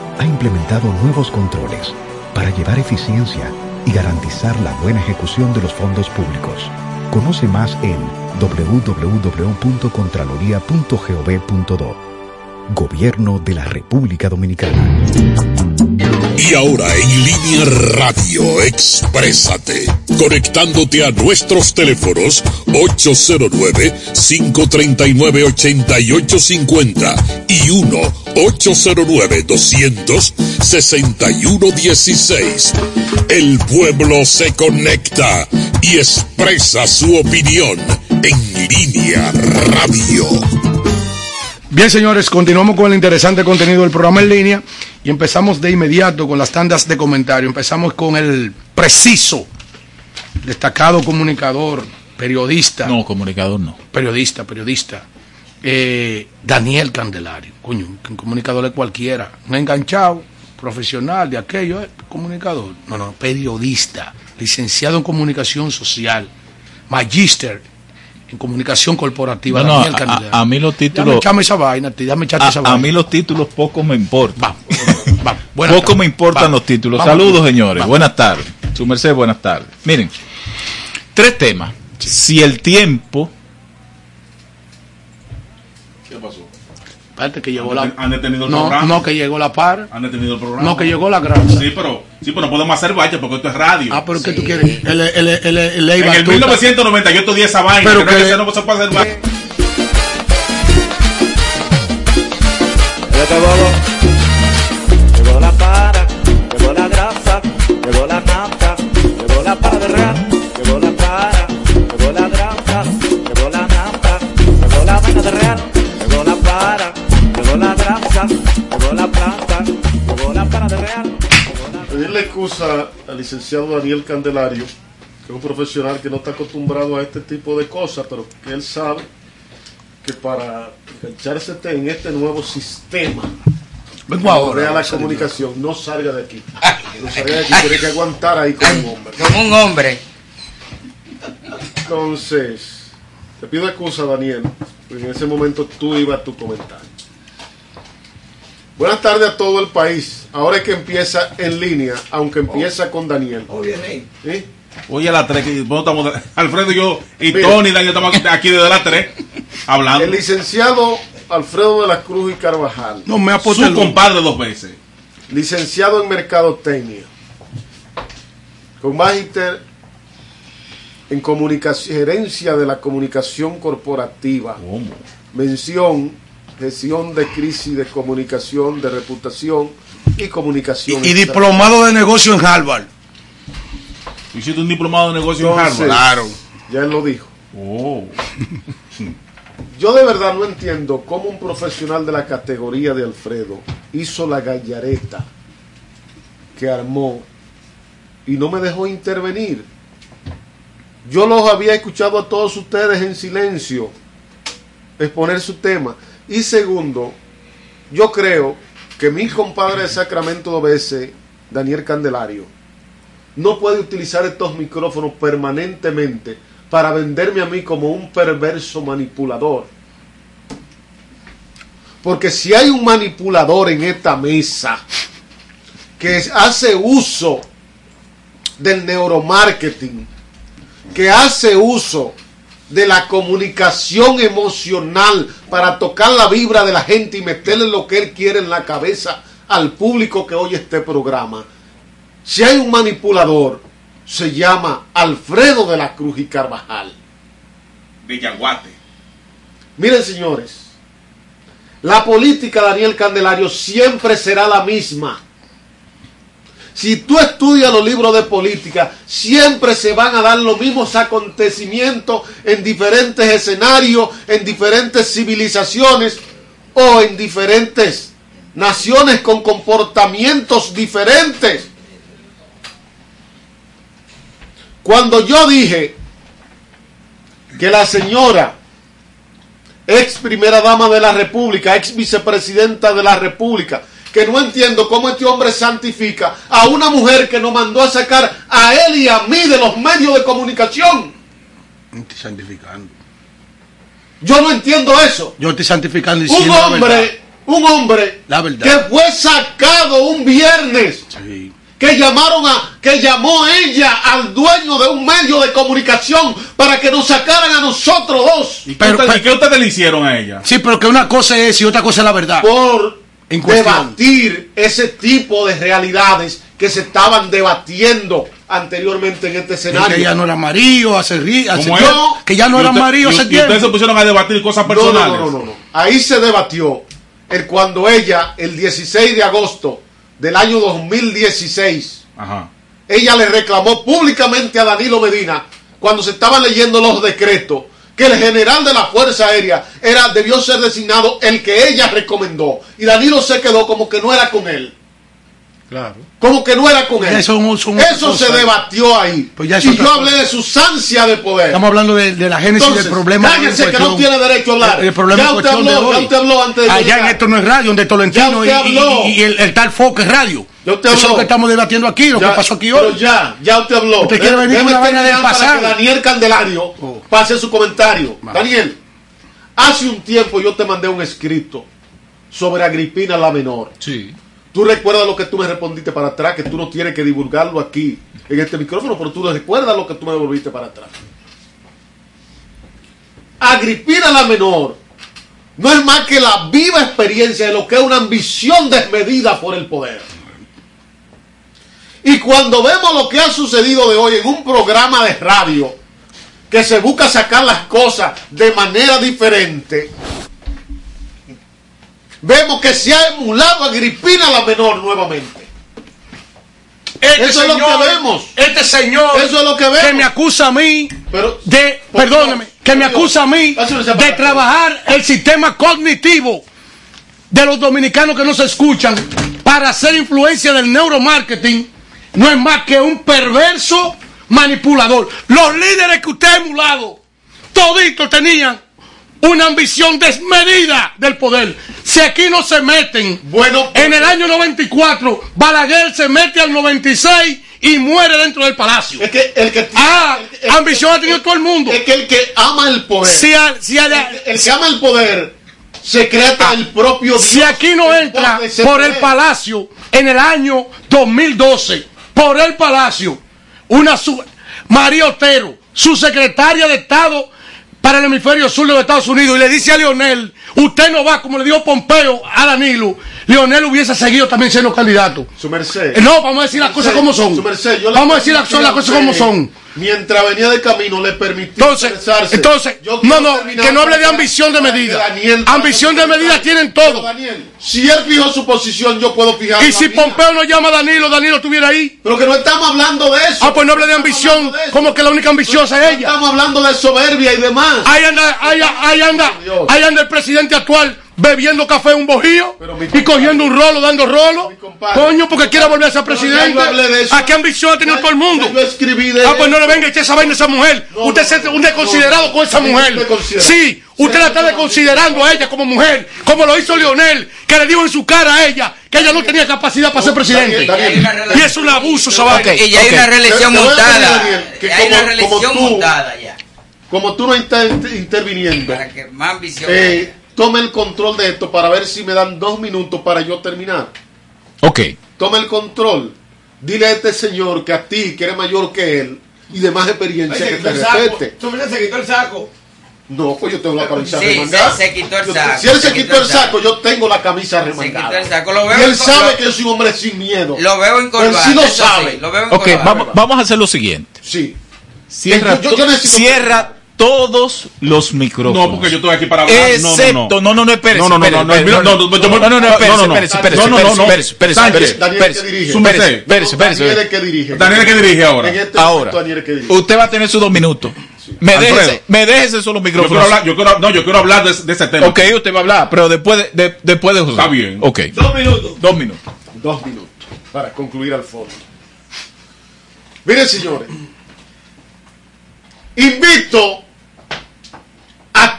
ha implementado nuevos controles para llevar eficiencia y garantizar la buena ejecución de los fondos públicos. Conoce más en www.contraloría.gov.do. Gobierno de la República Dominicana. Y ahora en línea radio, exprésate, conectándote a nuestros teléfonos 809-539-8850 y 1-809-200-6116. El pueblo se conecta y expresa su opinión en línea radio. Bien, señores, continuamos con el interesante contenido del programa en línea y empezamos de inmediato con las tandas de comentarios. Empezamos con el preciso, destacado comunicador, periodista. No, comunicador no. Periodista, periodista. eh, Daniel Candelario. Coño, un comunicador de cualquiera. Un enganchado. profesional de aquello, eh, comunicador. No, no, periodista, licenciado en comunicación social, magíster en comunicación corporativa. No, no, Daniel a- Candelario. a- a mí los títulos- Dame, esa vaina, dame esa A, a vaina. mí los títulos poco me importan. buenas poco me importan Vamos. los títulos. Vamos. Saludos, señores. Vamos. Buenas tardes. Su merced, buenas tardes. Miren, tres temas. Si el tiempo ¿Qué pasó? Espérate que llegó ¿Han la... han detenido el no, programa? no, que llegó la par. Han detenido el programa. No, que llegó la grasa. Sí, pero, sí, pero no podemos hacer bache porque esto es radio. Ah, pero ¿qué tú quieres? El, el, el, el, en el Batuta. 1990 yo estudié esa vaina. Pero Pero que, que- no se puede hacer bache. Llegó la para de real, llegó la para, llegó la grasa, llegó la nata, llegó la vaina de real, llegó la para, llegó la grasa, llegó la planta, llegó la para de real. Pedirle excusa al licenciado Daniel Candelario, que es un profesional que no está acostumbrado a este tipo de cosas, pero que él sabe que para engancharse en este nuevo sistema Vengo ahora, rodea la comunicación, no salga de aquí. De aquí, tiene que aguantar ahí como un hombre. Como un hombre. Entonces, te pido excusa, Daniel, porque en ese momento tú ibas a tu comentario. Buenas tardes a todo el país. Ahora es que empieza en línea, aunque empieza con Daniel. ¿Sí? Hoy a las 3, que bueno, estamos, Alfredo y yo y Mira. Tony y Daniel estamos aquí, desde las 3 hablando. El licenciado Alfredo de la Cruz y Carvajal. No me Su compadre dos veces. Licenciado en Mercadotecnia. Con magíster en comunicación, gerencia de la comunicación corporativa. Mención, gestión de crisis de comunicación, de reputación y comunicación. Y diplomado de negocio en Harvard. Hiciste un diplomado de negocio Entonces, en Harvard. Ya él lo dijo. Oh. Yo de verdad no entiendo cómo un profesional de la categoría de Alfredo hizo la gallareta que armó y no me dejó intervenir. Yo los había escuchado a todos ustedes en silencio exponer su tema. Y segundo, yo creo que mi compadre de Sacramento OBS, Daniel Candelario, no puede utilizar estos micrófonos permanentemente para venderme a mí como un perverso manipulador. Porque si hay un manipulador en esta mesa que hace uso del neuromarketing, que hace uso de la comunicación emocional para tocar la vibra de la gente y meterle lo que él quiere en la cabeza al público que oye este programa. Si hay un manipulador, se llama Alfredo de la Cruz y Carvajal. Villaguate. Miren, señores, la política, Daniel Candelario, siempre será la misma. Si tú estudias los libros de política, siempre se van a dar los mismos acontecimientos en diferentes escenarios, en diferentes civilizaciones o en diferentes naciones con comportamientos diferentes. Cuando yo dije que la señora ex primera dama de la República, ex vicepresidenta de la República, que no entiendo cómo este hombre santifica a una mujer que nos mandó a sacar a él y a mí de los medios de comunicación. Estoy santificando. Yo no entiendo eso. Yo estoy santificando Un diciendo la verdad. hombre, un hombre La verdad. que fue sacado un viernes, que llamaron a, que llamó ella al dueño de un medio de comunicación para que nos sacaran a nosotros dos. ¿Y qué, usted- y qué ustedes le hicieron a ella? Sí, pero que una cosa es y otra cosa es la verdad. por En debatir ese tipo de realidades que se estaban debatiendo anteriormente en este escenario. Que ya no era marido hace, hace que ya no Y era y- hace y tiempo. ustedes se pusieron a debatir cosas No, personales. No, no, no, no. Ahí se debatió el cuando ella, el 16 de agosto del año 2016, Ajá. ella le reclamó públicamente a Danilo Medina cuando se estaban leyendo los decretos que el general de la Fuerza Aérea era, debió ser designado el que ella recomendó. Y Danilo se quedó como que no era con él. Claro. Como que no era con él. Eso, un- se debatió ahí. Pues y yo cosa. hablé de sus ansias de poder. Estamos hablando de, de la génesis Entonces, del problema. cállese en que no tiene derecho a hablar. El, el problema Ya usted de habló, ya usted habló antes de Allá en esto no es radio, donde Tolentino y, y- y el, el tal Foque es radio. Ya usted Eso es lo que estamos debatiendo aquí, lo Ya, que pasó aquí pero hoy. ya, ya usted habló. Usted quiere venir con una vaina del terminar para pasado. que Daniel Candelario pase su comentario. Daniel, hace un tiempo yo te mandé un escrito sobre Agripina la menor. Sí. Tú recuerdas lo que tú me respondiste para atrás, que tú no tienes que divulgarlo aquí en este micrófono, pero tú recuerdas lo que tú me devolviste para atrás. Agripina la menor no es más que la viva experiencia de lo que es una ambición desmedida por el poder. Y cuando vemos lo que ha sucedido de hoy en un programa de radio que se busca sacar las cosas de manera diferente, vemos que se ha emulado a Agripina la menor nuevamente. Este Eso es lo señor- que vemos. Este señor Eso es lo que vemos. que me acusa a mí de, Dios, que me acusa a mí de trabajar el sistema cognitivo de los dominicanos que no se escuchan para hacer influencia del neuromarketing, no es más que un perverso manipulador. Los líderes que usted ha emulado, toditos tenían una ambición desmedida del poder. Si aquí no se meten, bueno, en el año 94, Balaguer se mete al 96 y muere dentro del palacio. Es que el que ah, ambición ha tenido todo el mundo. Es que el que ama el poder. Si, a- si a- el, que ama el poder se crea hasta el propio Dios. si aquí no entra por el palacio en el año 2012, por el palacio, una su- María Otero, su secretaria de Estado para el hemisferio sur de los Estados Unidos, y le dice a Leonel, usted no va, como le dijo Pompeo a Danilo, Leonel hubiese seguido también siendo candidato. Su merced. Eh, No, vamos a decir las cosas como son. su merced, yo Vamos a decir las, cosas como son. Mientras venía de camino le permití Entonces, expresarse. entonces, Yo no, no, que no hable de ambición de medida. Daniel- Ambición de medida tienen todo. Daniel, si él fijó su posición, yo puedo fijar Y si mía. Pompeo no llama a Danilo, Danilo estuviera ahí. Pero que no estamos hablando de eso. Ah, pues no hable de ambición, como que la única ambiciosa es ella. Estamos hablando de soberbia y demás. Ahí anda, ahí, ahí anda, ahí anda el presidente actual bebiendo café en un bojío y cogiendo un rolo, dando rolo. Coño, porque quiere volver a ser presidente. ¿A qué ambición ha tenido todo el mundo? Ah, pues no le venga a echar esa vaina a esa mujer. usted se un desconsiderado con esa mujer. Sí, usted la está desconsiderando a ella como mujer, como lo hizo Leonel, que le dijo en su cara a ella que ella no tenía capacidad para ser presidente. Y es un abuso, vaina. Y ya hay una reelección montada. Hay una como- reelección montada ya. Como tú no estás inter- interviniendo, Para que más ambición. eh, tome el control de esto para ver si me dan dos minutos para yo terminar. Ok. Toma el control. Dile a este señor que a ti, que eres mayor que él, y de más experiencia, que te respete. se quitó el saco. No, pues yo tengo la camisa Sí, remangada. se- se quitó el Yo- saco, Si él se, se quitó el saco, yo tengo la camisa remangada. quitó el saco, lo veo y él sabe lo- que yo soy un hombre sin miedo. Lo veo en Él sí lo sabe. sí, lo veo en Ok, vamos, vamos a hacer lo siguiente. Sí. Cierra, Yo- yo to- necesito- cierra todos los micrófonos. No, porque yo estoy aquí para hablar. No, no, no. Excepto, no, no, no, espérese. No, no, no, espérese, no, no, no, no, no, no, no, no, no, espérese, no, no, no. espérese, espérese, No, no, no, espérese, no. espérese, espérese, espérese, Daniel espérese, que dirige. Espérese, espérese. Daniel es que dirige. Daniel, ¿qué dirige ahora? En este Ahora, momento, Daniel es que dirige. usted va a tener sus dos minutos. Me déjese, me déjese solo los Yo quiero micrófonos. hablar, yo quiero, no, yo quiero hablar de, de ese tema. Ok, usted va a hablar, pero después de, de- después de José. Está bien. Ok. Dos minutos. Dos minutos. Dos minutos para concluir al fondo. Miren, señores. Invito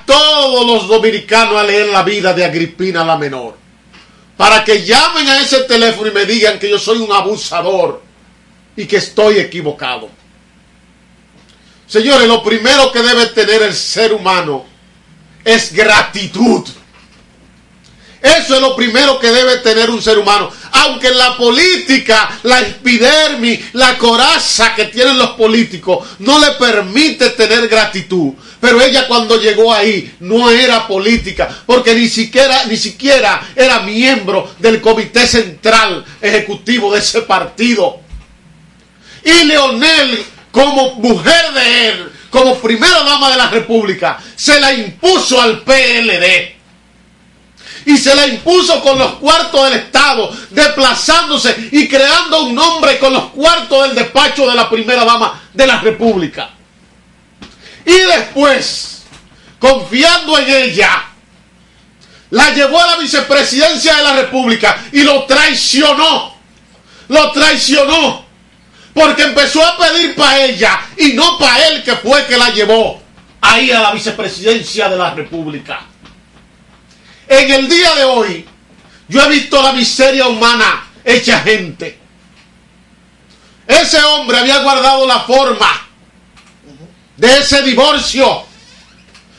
todos los dominicanos a leer la vida de Agripina la Menor. Para que llamen a ese teléfono y me digan que yo soy un abusador y que estoy equivocado. Señores, lo primero que debe tener el ser humano es gratitud. Eso es lo primero que debe tener un ser humano. Aunque la política, la epidermis, la coraza que tienen los políticos no le permite tener gratitud. Pero ella cuando llegó ahí no era política, porque ni siquiera, ni siquiera era miembro del comité central ejecutivo de ese partido. Y Leonel, como mujer de él, como primera dama de la República, se la impuso al PLD y se la impuso con los cuartos del Estado, desplazándose y creando un nombre con los cuartos del despacho de la primera dama de la República. Y después, confiando en ella, la llevó a la vicepresidencia de la República y lo traicionó. Lo traicionó. Porque empezó a pedir para ella y no para él que fue que la llevó ahí a la vicepresidencia de la República. En el día de hoy, yo he visto la miseria humana hecha gente. Ese hombre había guardado la forma de ese divorcio.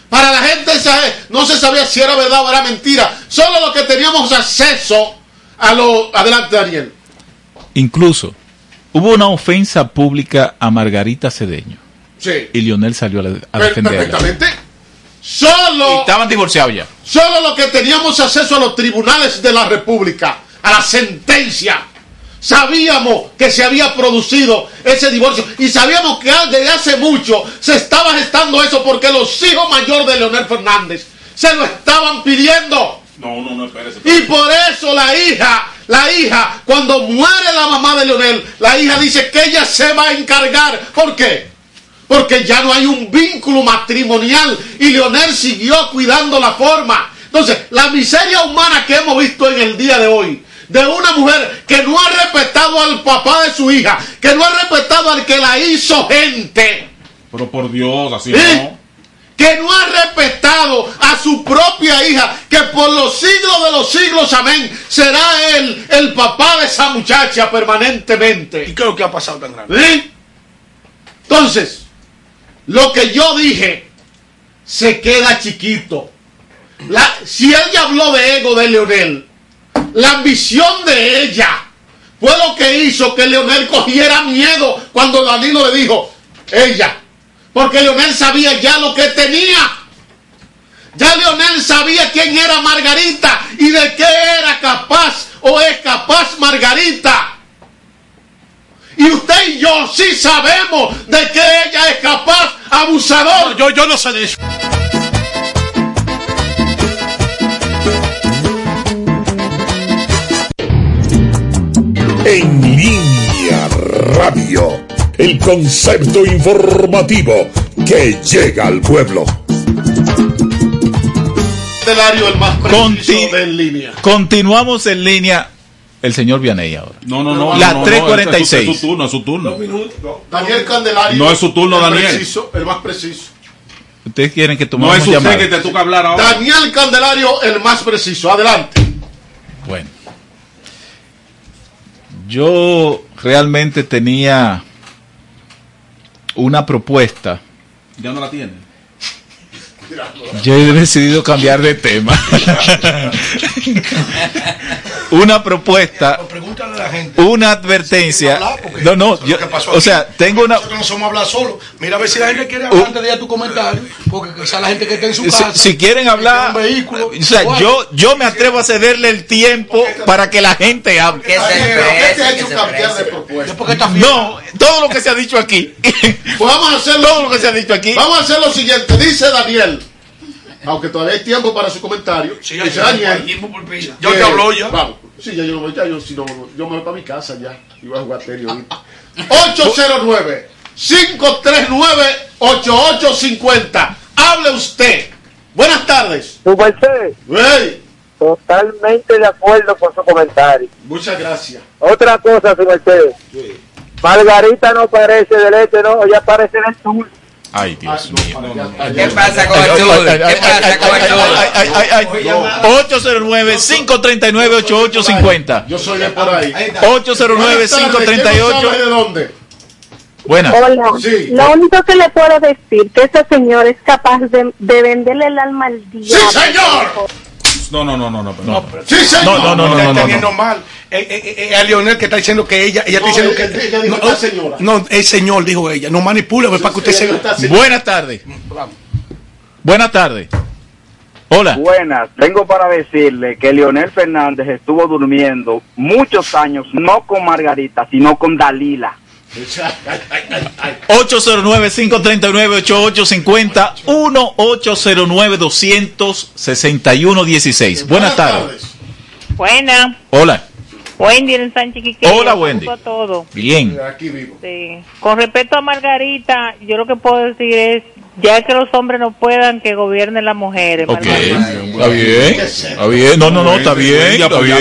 Para la gente no se sabía si era verdad o era mentira. Solo los que teníamos acceso a lo... Adelante, Daniel. Incluso hubo una ofensa pública a Margarita Cedeño Sí. y Lionel salió a, defenderla. Perfectamente. Solo... Estaban divorciados ya. Solo los que teníamos acceso a los tribunales de la República, a la sentencia, sabíamos que se había producido ese divorcio y sabíamos que desde hace mucho se estaba gestando eso porque los hijos mayores de Leonel Fernández se lo estaban pidiendo. No, no, no, espérese. Y por eso la hija, la hija, cuando muere la mamá de Leonel, la hija dice que ella se va a encargar. ¿Por qué? Porque ya no hay un vínculo matrimonial y Leonel siguió cuidando la forma. Entonces, la miseria humana que hemos visto en el día de hoy, de una mujer que no ha respetado al papá de su hija, que no ha respetado al que la hizo gente, Pero por Dios, así ¿Eh? no. que no ha respetado a su propia hija, que por los siglos de los siglos, amén, será él el papá de esa muchacha permanentemente. ¿Y qué es lo que ha pasado tan grande? ¿Eh? Entonces, lo que yo dije se queda chiquito. La- si ella habló de ego de Leonel, la ambición de ella fue lo que hizo que Leonel cogiera miedo cuando Danilo le dijo, ella, porque Leonel sabía ya lo que tenía. Ya Leonel sabía quién era Margarita y de qué era capaz o es capaz Margarita. Y usted y yo sí sabemos de que ella es capaz, abusador. yo, yo no sé de eso. En línea radio, el concepto informativo que llega al pueblo. Delario el más preciso Conti- de en línea. Continuamos en línea. El señor Vianey ahora. No, no, no. La no, no, 346. Es su turno, es su turno. Daniel Candelario. No es su turno, el Daniel. Preciso, el más preciso. Ustedes quieren que No tomemos es usted llamadas? que te toca hablar ahora. Daniel Candelario, el más preciso. Adelante. Bueno. Yo realmente tenía una propuesta. Ya no la tiene. Yo he decidido cambiar de tema. una propuesta, Pregúntale a la gente. una advertencia. No, no, yo, o sea, tengo una. Nosotros no somos hablar solo. Mira a ver si la gente quiere hablar antes de ir a tu comentario. Porque quizá la gente que está en su Si, casa. si quieren hablar, un vehículo, o sea, igual. yo, yo me atrevo a cederle el tiempo para que la gente hable. Que se No, todo lo que se ha dicho aquí, Pues vamos a hacerlo. todo lo que se ha dicho aquí, Vamos a hacer lo siguiente. Dice Daniel. Aunque todavía hay tiempo para su comentario. Sí, ya dice yo- Daniel. tiempo por pila. Yo te hablo ya. Vamos. Sí, ya yo no voy, ya yo, si no, yo me voy para mi casa ya. Y voy a jugar tenis ahorita. 809 539 8850. Hable usted. Buenas tardes. Su merced, Hey, totalmente de acuerdo con su comentario. muchas gracias. Otra cosa, su merced. Margarita no parece del este, no, ella parece del sur. Ay, Dios mío. ¿Qué pasa con el? ¿Qué pasa con el sur? 809-539-8850. Yo soy de por ahí. 809-538. ¿De dónde? Buenas. Hola. Sí. Lo único que le puedo decir que ese señor es capaz de, de venderle el alma al ¡Sí, diablo. señor! No, no, no, no, no. no. ¡Sí, señor! No, no, no, no, Está no, no, entendiendo no. mal. Eh, eh, eh, eh, a Leonel que está diciendo que ella, ella No, está diciendo ella- que ella dijo no, esta señora. no, el señor dijo ella, no manipule pues, para que usted se está. Buenas tardes. Buenas tardes. Hola. Buenas, tengo para decirle que Leonel Fernández estuvo durmiendo muchos años, no con Margarita, sino con Dalila. Ay, ay, ay, ay. 809-539-8850. 1-809-261-16. Buenas tardes. Buena. Hola. Wendy en Sánchez Quique. Hola, Wendy. Todos. Bien. Aquí vivo. Sí. Con respecto a Margarita, yo lo que puedo decir es, ya que los hombres no puedan, que gobiernen las mujeres. Ok. Está bien. Está bien. No, no, no. Está bien. Está bien.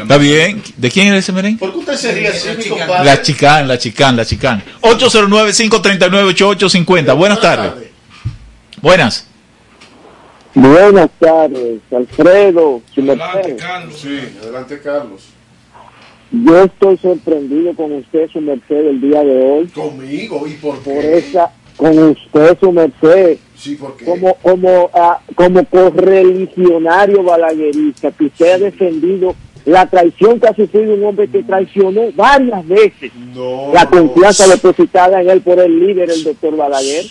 Está bien. ¿De quién es ese merengue? ¿Por qué usted se ríe así, mi compadre? La chicán, la chicán, la chicán. 809-539-8850. Buenas tardes. Buenas. Buenas tardes, Alfredo, su merced. Sí, adelante, Carlos. Yo estoy sorprendido con usted, su merced, el día de hoy. Conmigo, ¿y por qué? Por esa, con usted, su merced. Como, como, ah, como correligionario balaguerista, que usted ha defendido la traición que ha sufrido un hombre que traicionó varias veces la confianza depositada en él por el líder, el doctor Balaguer.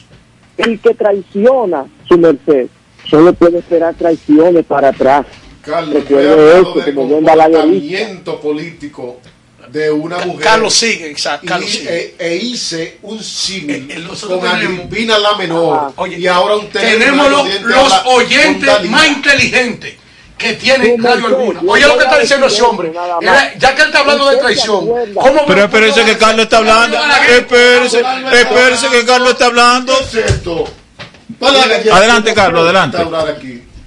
El que traiciona, su merced, solo puede esperar traiciones para atrás. Carlos, como buen balaguerista. comportamiento político de una mujer. Carlos sigue, exacto, Y, sigue. e, e hice un símil con tenemos- Agripina la menor. y ahora un Tenemos los, los oyentes más inteligentes que tiene Radio Alguna. Oye lo que está diciendo ese hombre. Era- ya que él está hablando de traición, ¿cómo Pero espérese que Carlos está hablando. Espérese, espérese que Carlos está hablando. Adelante, Carlos, adelante.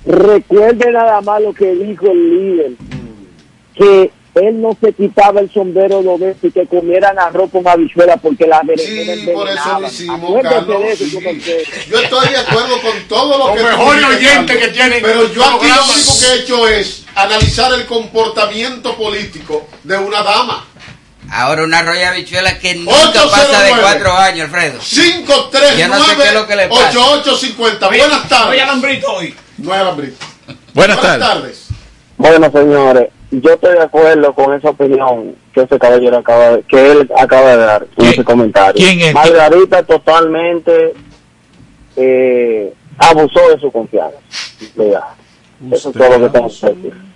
Recuerde nada más lo que dijo el líder, que él no se quitaba el sombrero dos veces y que comieran arroz con habichuela porque las berenjenas Sí, por eso lo hicimos, Acuérdese Carlos, de eso, sí. su merced. Yo estoy de acuerdo con todo lo Los que oyentes Carlos. que tienen Pero yo aquí lo único que he hecho es analizar el comportamiento político de una dama. Ahora una roya habichuela que nunca 809. pasa de cuatro años, Alfredo. 539 Yo no sé qué es lo que le pasa. 8850. Buenas tardes. Alambrito hoy. No hay alambrito. Buenas tardes. Bueno, señores, yo estoy de acuerdo con esa opinión que ese caballero acaba de, que él acaba de dar en ese comentario. quién es? Margarita totalmente eh, abusó de su confianza. Mira, eso es todo lo que tengo que decir.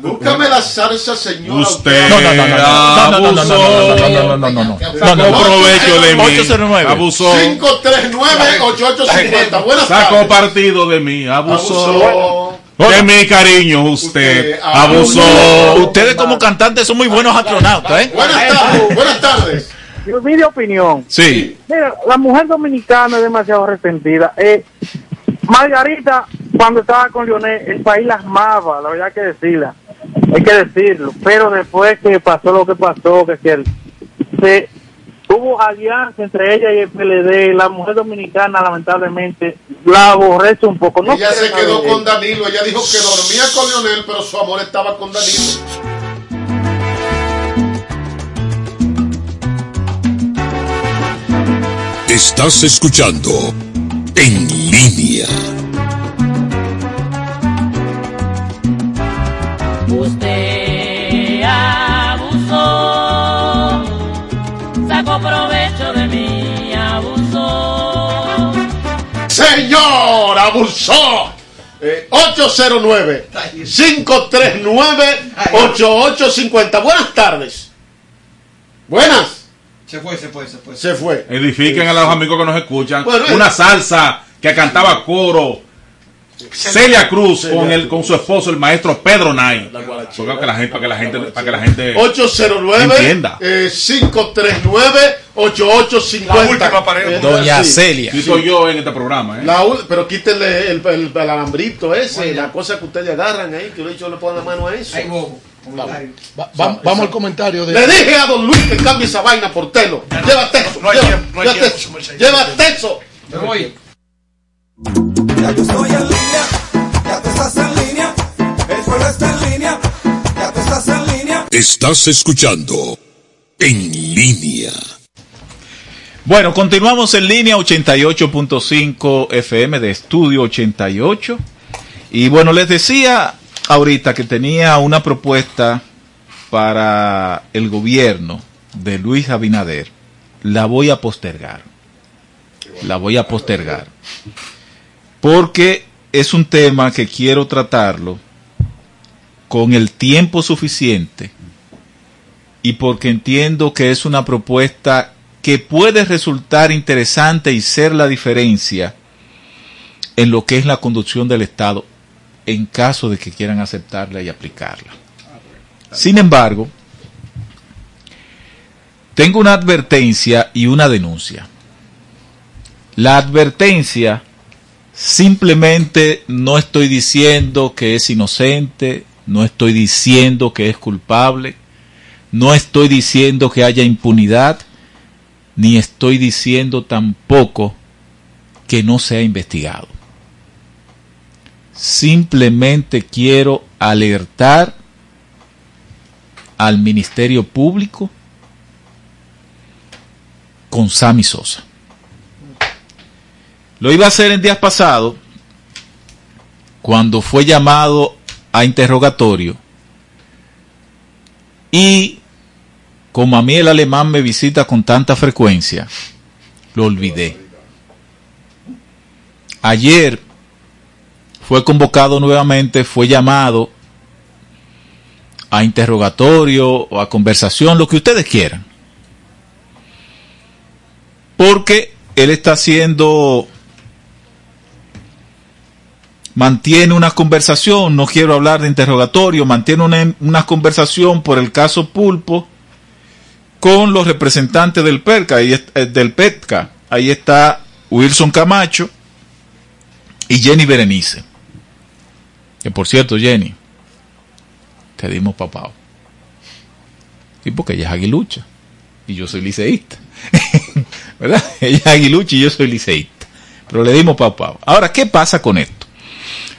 Búscame la salsa, señora. Usted No, no, no, no, no, no, no, no, no, no, no, no, no, no, no. Sacó provecho de mí. 809. Abusó. 539-8850. Buenas Sacó partido de mí. Abusó. Abusó. De mi cariño, usted. Abusó. Ustedes como cantantes son muy buenos astronautas, ¿eh? Buenas tardes. Buenas tardes. Yo mi opinión. Sí. Mira, la mujer dominicana es demasiado resentida. Eh, Margarita, cuando estaba con Leonel, el país la amaba, la verdad hay que decirla. Hay que decirlo. Pero después que pasó lo que pasó, que, que el- se, hubo alianza entre ella y el PLD, la mujer dominicana lamentablemente la aborrece un poco. No Ella se quedó con Danilo. Ella dijo que dormía con Leonel, pero su amor estaba con Danilo. Estás escuchando En Línea. Abusó. Eh, 809-539-8850. Buenas tardes. Buenas. Se fue, se fue, se fue. Se fue. Edifiquen a los amigos que nos escuchan. Bueno, eh. Una salsa que cantaba coro. Celia Cruz con el con su esposo el maestro Pedro Nay. Porque que la gente para que la gente para que la gente 809 entienda. eh, 539 8850 La última pareja. Doña Celia. Sí, soy yo en este programa, ¿eh? La pero quítenle el, el, el alambrito ese, la cosa que ustedes agarran ahí, que lo he dicho le ponen la mano a eso. Va- va- vamos al comentario de. Le dije a don Luis que cambie esa vaina por telo. Llévate eso. no hay lleva- tiempo, no hay llévate tiempo. Llévate eso. Me voy. Ya yo estoy en línea, ya tú estás en línea, el pueblo está en línea, ya tú estás en línea. Estás escuchando En Línea. Bueno, continuamos en línea 88.5 FM de Estudio 88. Y bueno, les decía ahorita que tenía una propuesta para el gobierno de Luis Abinader. La voy a postergar. La voy a postergar. Porque es un tema que quiero tratarlo con el tiempo suficiente y porque entiendo que es una propuesta que puede resultar interesante y ser la diferencia en lo que es la conducción del Estado en caso de que quieran aceptarla y aplicarla. Sin embargo, tengo una advertencia y una denuncia. La advertencia simplemente no estoy diciendo que es inocente, no estoy diciendo que es culpable, no estoy diciendo que haya impunidad, ni estoy diciendo tampoco que no sea investigado. Simplemente quiero alertar al Ministerio Público con Sammy Sosa. Lo iba a hacer en días pasados, cuando fue llamado a interrogatorio, y como a mí el alemán me visita con tanta frecuencia, lo olvidé. Ayer fue convocado nuevamente, fue llamado a interrogatorio o a conversación, lo que ustedes quieran. Porque él está haciendo, mantiene una conversación, no quiero hablar de interrogatorio, mantiene una, una conversación por el caso Pulpo con los representantes del PERCA, ahí, eh, del PETCA. Ahí está Wilson Camacho y Jenny Berenice. Que por cierto, Jenny, te dimos papao. Sí, porque ella es aguilucha y yo soy liceísta. ¿Verdad? Ella es aguilucha y yo soy liceísta. Pero le dimos papao. Ahora, ¿qué pasa con esto?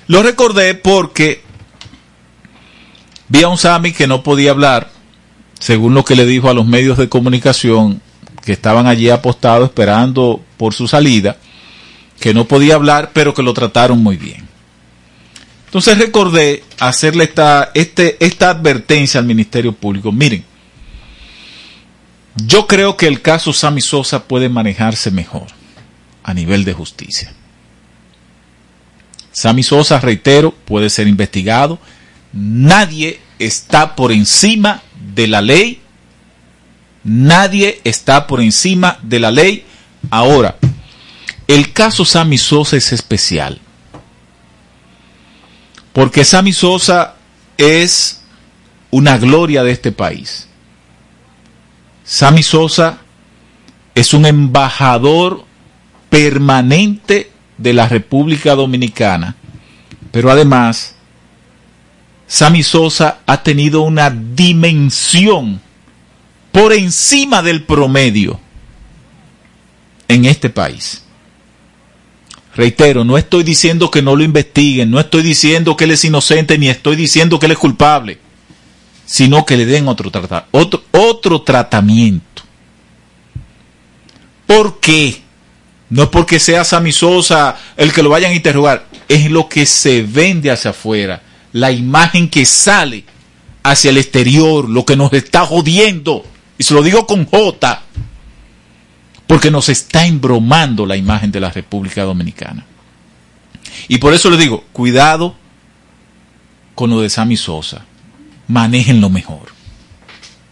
Lo recordé porque vi a un Sami que no podía hablar, según lo que le dijo a los medios de comunicación que estaban allí apostados esperando por su salida, que no podía hablar, pero que lo trataron muy bien. Entonces recordé hacerle esta, este, esta advertencia al Ministerio Público. Miren, yo creo que el caso Sammy Sosa puede manejarse mejor a nivel de justicia. Sammy Sosa, reitero, puede ser investigado. Nadie está por encima de la ley. Nadie está por encima de la ley. Ahora, el caso Sammy Sosa es especial. Porque Sammy Sosa es una gloria de este país. Sammy Sosa es un embajador permanente de la República Dominicana, pero además Sammy Sosa ha tenido una dimensión por encima del promedio en este país. Reitero, no estoy diciendo que no lo investiguen, no estoy diciendo que él es inocente, ni estoy diciendo que él es culpable, sino que le den otro, otro, otro tratamiento. ¿Por qué? No es porque sea Sammy Sosa el que lo vayan a interrogar, es lo que se vende hacia afuera, la imagen que sale hacia el exterior, lo que nos está jodiendo. Y se lo digo con J, porque nos está embromando la imagen de la República Dominicana. Y por eso le digo, cuidado con lo de Sammy Sosa, manéjenlo mejor.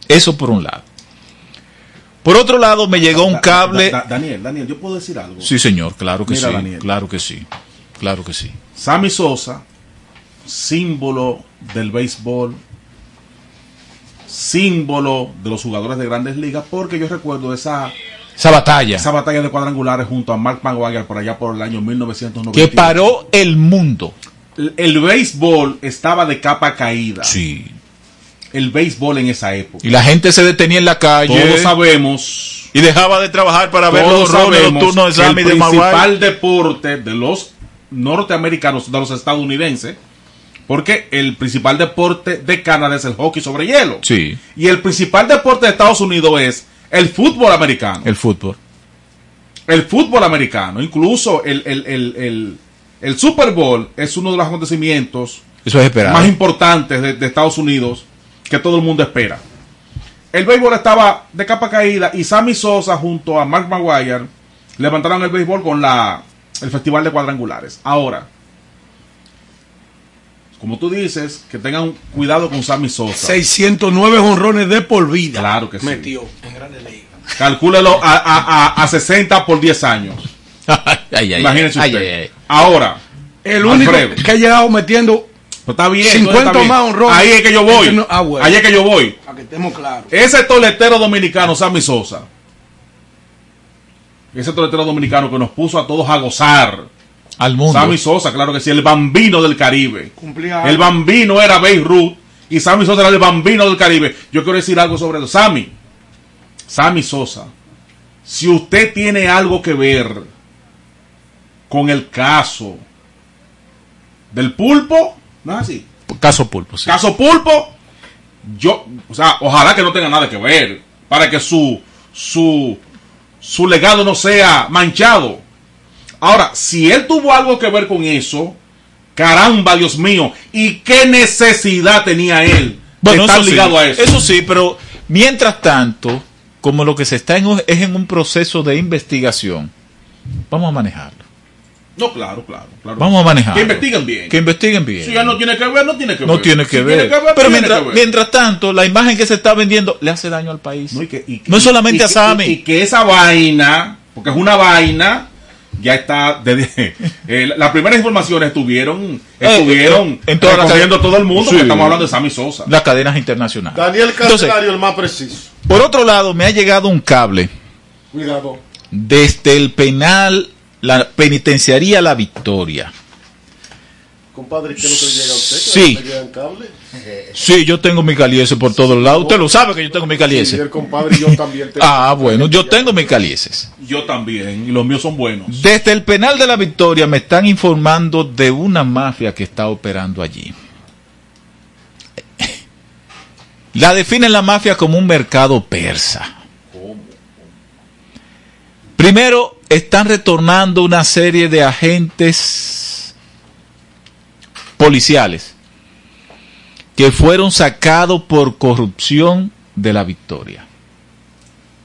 Eso por un lado. Por otro lado, me llegó un Da- cable. da- da- Daniel, Daniel, yo puedo decir algo. Sí, señor, claro que Mira, sí. Daniel. Claro que sí. Claro que sí. Sammy Sosa, símbolo del béisbol, símbolo de los jugadores de grandes ligas, porque yo recuerdo esa, Esa batalla esa batalla de cuadrangulares junto a Mark McGuire por allá por el año 1990. que paró el mundo. El, el béisbol estaba de capa caída. Sí. El béisbol en esa época. Y la gente se detenía en la calle. Todos sabemos. Y dejaba de trabajar para ver los roles, los sabemos turnos de Sammy el de Maguire. principal deporte de los norteamericanos, de los estadounidenses, porque el principal deporte de Canadá es el hockey sobre hielo. Sí, Y el principal deporte de Estados Unidos es el fútbol americano. el fútbol. El fútbol americano. Incluso el, el, el, el, el Super Bowl es uno de los acontecimientos Eso es más importantes de, de Estados Unidos que todo el mundo espera. El béisbol estaba de capa caída y Sammy Sosa junto a Mark Maguire levantaron el béisbol con la el festival de cuadrangulares. Ahora, como tú dices, que tengan cuidado con Sammy Sosa. 609 honrones de por vida. Claro que sí. Metió en Grandes Ligas. Calcúlelo a, a, a, a 60 por 10 años. Ay, ay, Imagínense ay, usted. ay, ay. Ahora, El único Alfredo. que ha llegado metiendo Pues está bien, 50 está bien. más honrones. Ahí es que yo voy. No- ah, bueno. Ahí es que yo voy. Para que estemos claros. Ese toletero dominicano, Sammy Sosa. Ese toletero dominicano que nos puso a todos a gozar. Al mundo. Sammy Sosa, claro que sí, el bambino del Caribe. Cumplía El bambino era Babe Ruth y Sammy Sosa era el bambino del Caribe. Yo quiero decir algo sobre eso. Sammy, Sammy Sosa, si usted tiene algo que ver con el caso del pulpo, ¿no es así? Caso Pulpo, sí. Caso pulpo, yo, o sea, ojalá que no tenga nada que ver para que su, su, su legado no sea manchado. Ahora, si él tuvo algo que ver con eso, caramba, Dios mío, ¿y qué necesidad tenía él de estar sí, ligado a eso? Eso sí, pero mientras tanto, como lo que se está en es en un proceso de investigación, vamos a manejarlo. No, claro, claro, claro. Vamos a manejarlo. Que investiguen bien. Que investiguen bien. Si ya no tiene que ver, no tiene que ver. no tiene que Si ver. tiene que ver, Pero mientras, que ver. mientras tanto, la imagen que se está vendiendo le hace daño al país. No, y- es solamente y a que- Sammy. Y, y que esa vaina, porque es una vaina, ya está. desde- eh, las primeras informaciones estuvieron, estuvieron Eh, en toda la recorriendo cadena- todo el mundo, Sí. que estamos hablando de Sammy Sosa. Las cadenas internacionales. Daniel Candelario, el más preciso. por otro lado, me ha llegado un cable Cuidado. desde el penal, la penitenciaría La Victoria. Compadre, ¿qué no te llega a usted? Sí. ¿Le llegan cable? Sí, yo tengo mi caliese por todos lados. Usted lo sabe que yo tengo mi Sí, caliese. el compadre y yo también tengo. Ah, bueno, yo tengo mis calieses. Yo también, y los míos son buenos. Desde el penal de la Victoria me están informando de una mafia que está operando allí. La definen la mafia como un mercado persa. Primero, están retornando una serie de agentes policiales que fueron sacados por corrupción de la Victoria.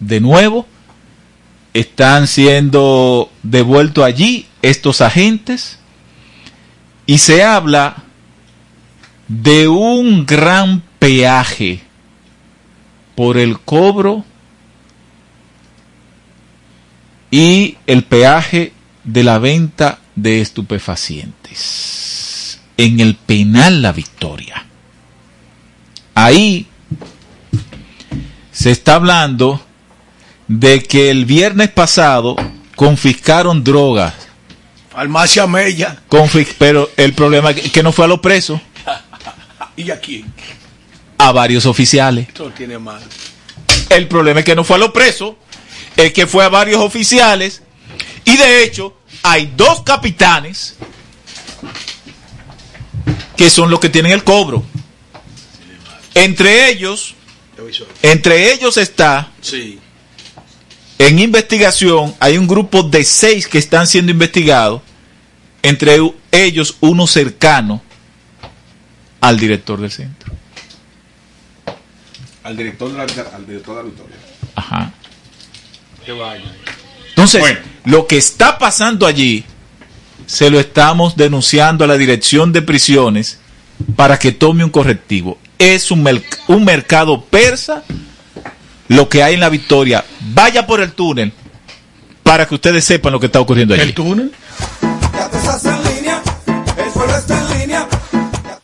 De nuevo, están siendo devueltos allí estos agentes y se habla de un gran peaje por el cobro y el peaje de la venta de estupefacientes en el penal La Victoria. Ahí se está hablando de que el viernes pasado confiscaron drogas. Farmacia Mella. Confis- pero el problema es que- no fue a los presos, ¿Y a quién? a varios oficiales. Esto tiene mal. El problema es que no fue a los presos, es que fue a varios oficiales. Y de hecho, hay dos capitanes que son los que tienen el cobro. Entre ellos, entre ellos está Sí. en investigación, hay un grupo de seis que están siendo investigados, entre ellos uno cercano al director del centro. Al director de la, al director de la Victoria. Ajá. Que vaya. Entonces, Bueno. lo que está pasando allí, se lo estamos denunciando a la dirección de prisiones para que tome un correctivo. Es un, mer- un mercado persa lo que hay en la victoria. Vaya por el túnel para que ustedes sepan lo que está ocurriendo allí. ¿El túnel?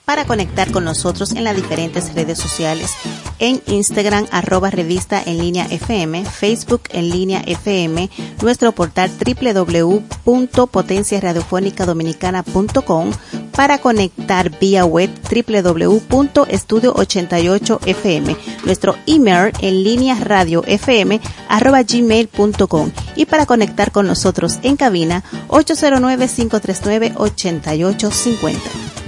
Para conectar con nosotros en las diferentes redes sociales, en Instagram arroba revista en línea FM, Facebook en línea FM, nuestro portal www.potenciaradiofónicadominicana.com, para conectar vía web www.estudio88fm, nuestro email en línea radio fm arroba gmail.com y para conectar con nosotros en cabina 809-539-8850.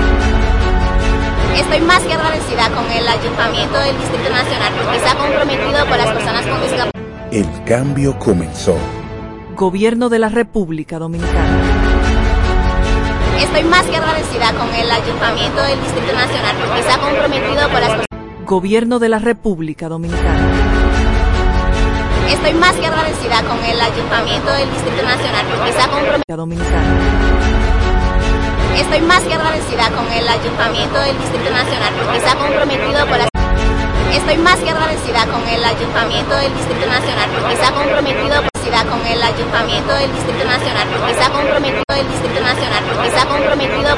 Estoy más que agradecida con el Ayuntamiento del Distrito Nacional porque se ha comprometido con las personas con discapacidad. El cambio comenzó. Gobierno de la República Dominicana. Estoy más que agradecida con el Ayuntamiento del Distrito Nacional porque se ha comprometido con las personas. Gobierno de la República Dominicana. Estoy más que agradecida con el Ayuntamiento del Distrito Nacional porque se ha comprometido. Dominicana. Estoy más que agradecida con el Ayuntamiento del Distrito Nacional porque se ha comprometido con las. Estoy más que agradecida con el Ayuntamiento del Distrito Nacional porque se ha comprometido con el Ayuntamiento del Distrito Nacional porque se ha comprometido el Distrito Nacional porque se ha comprometido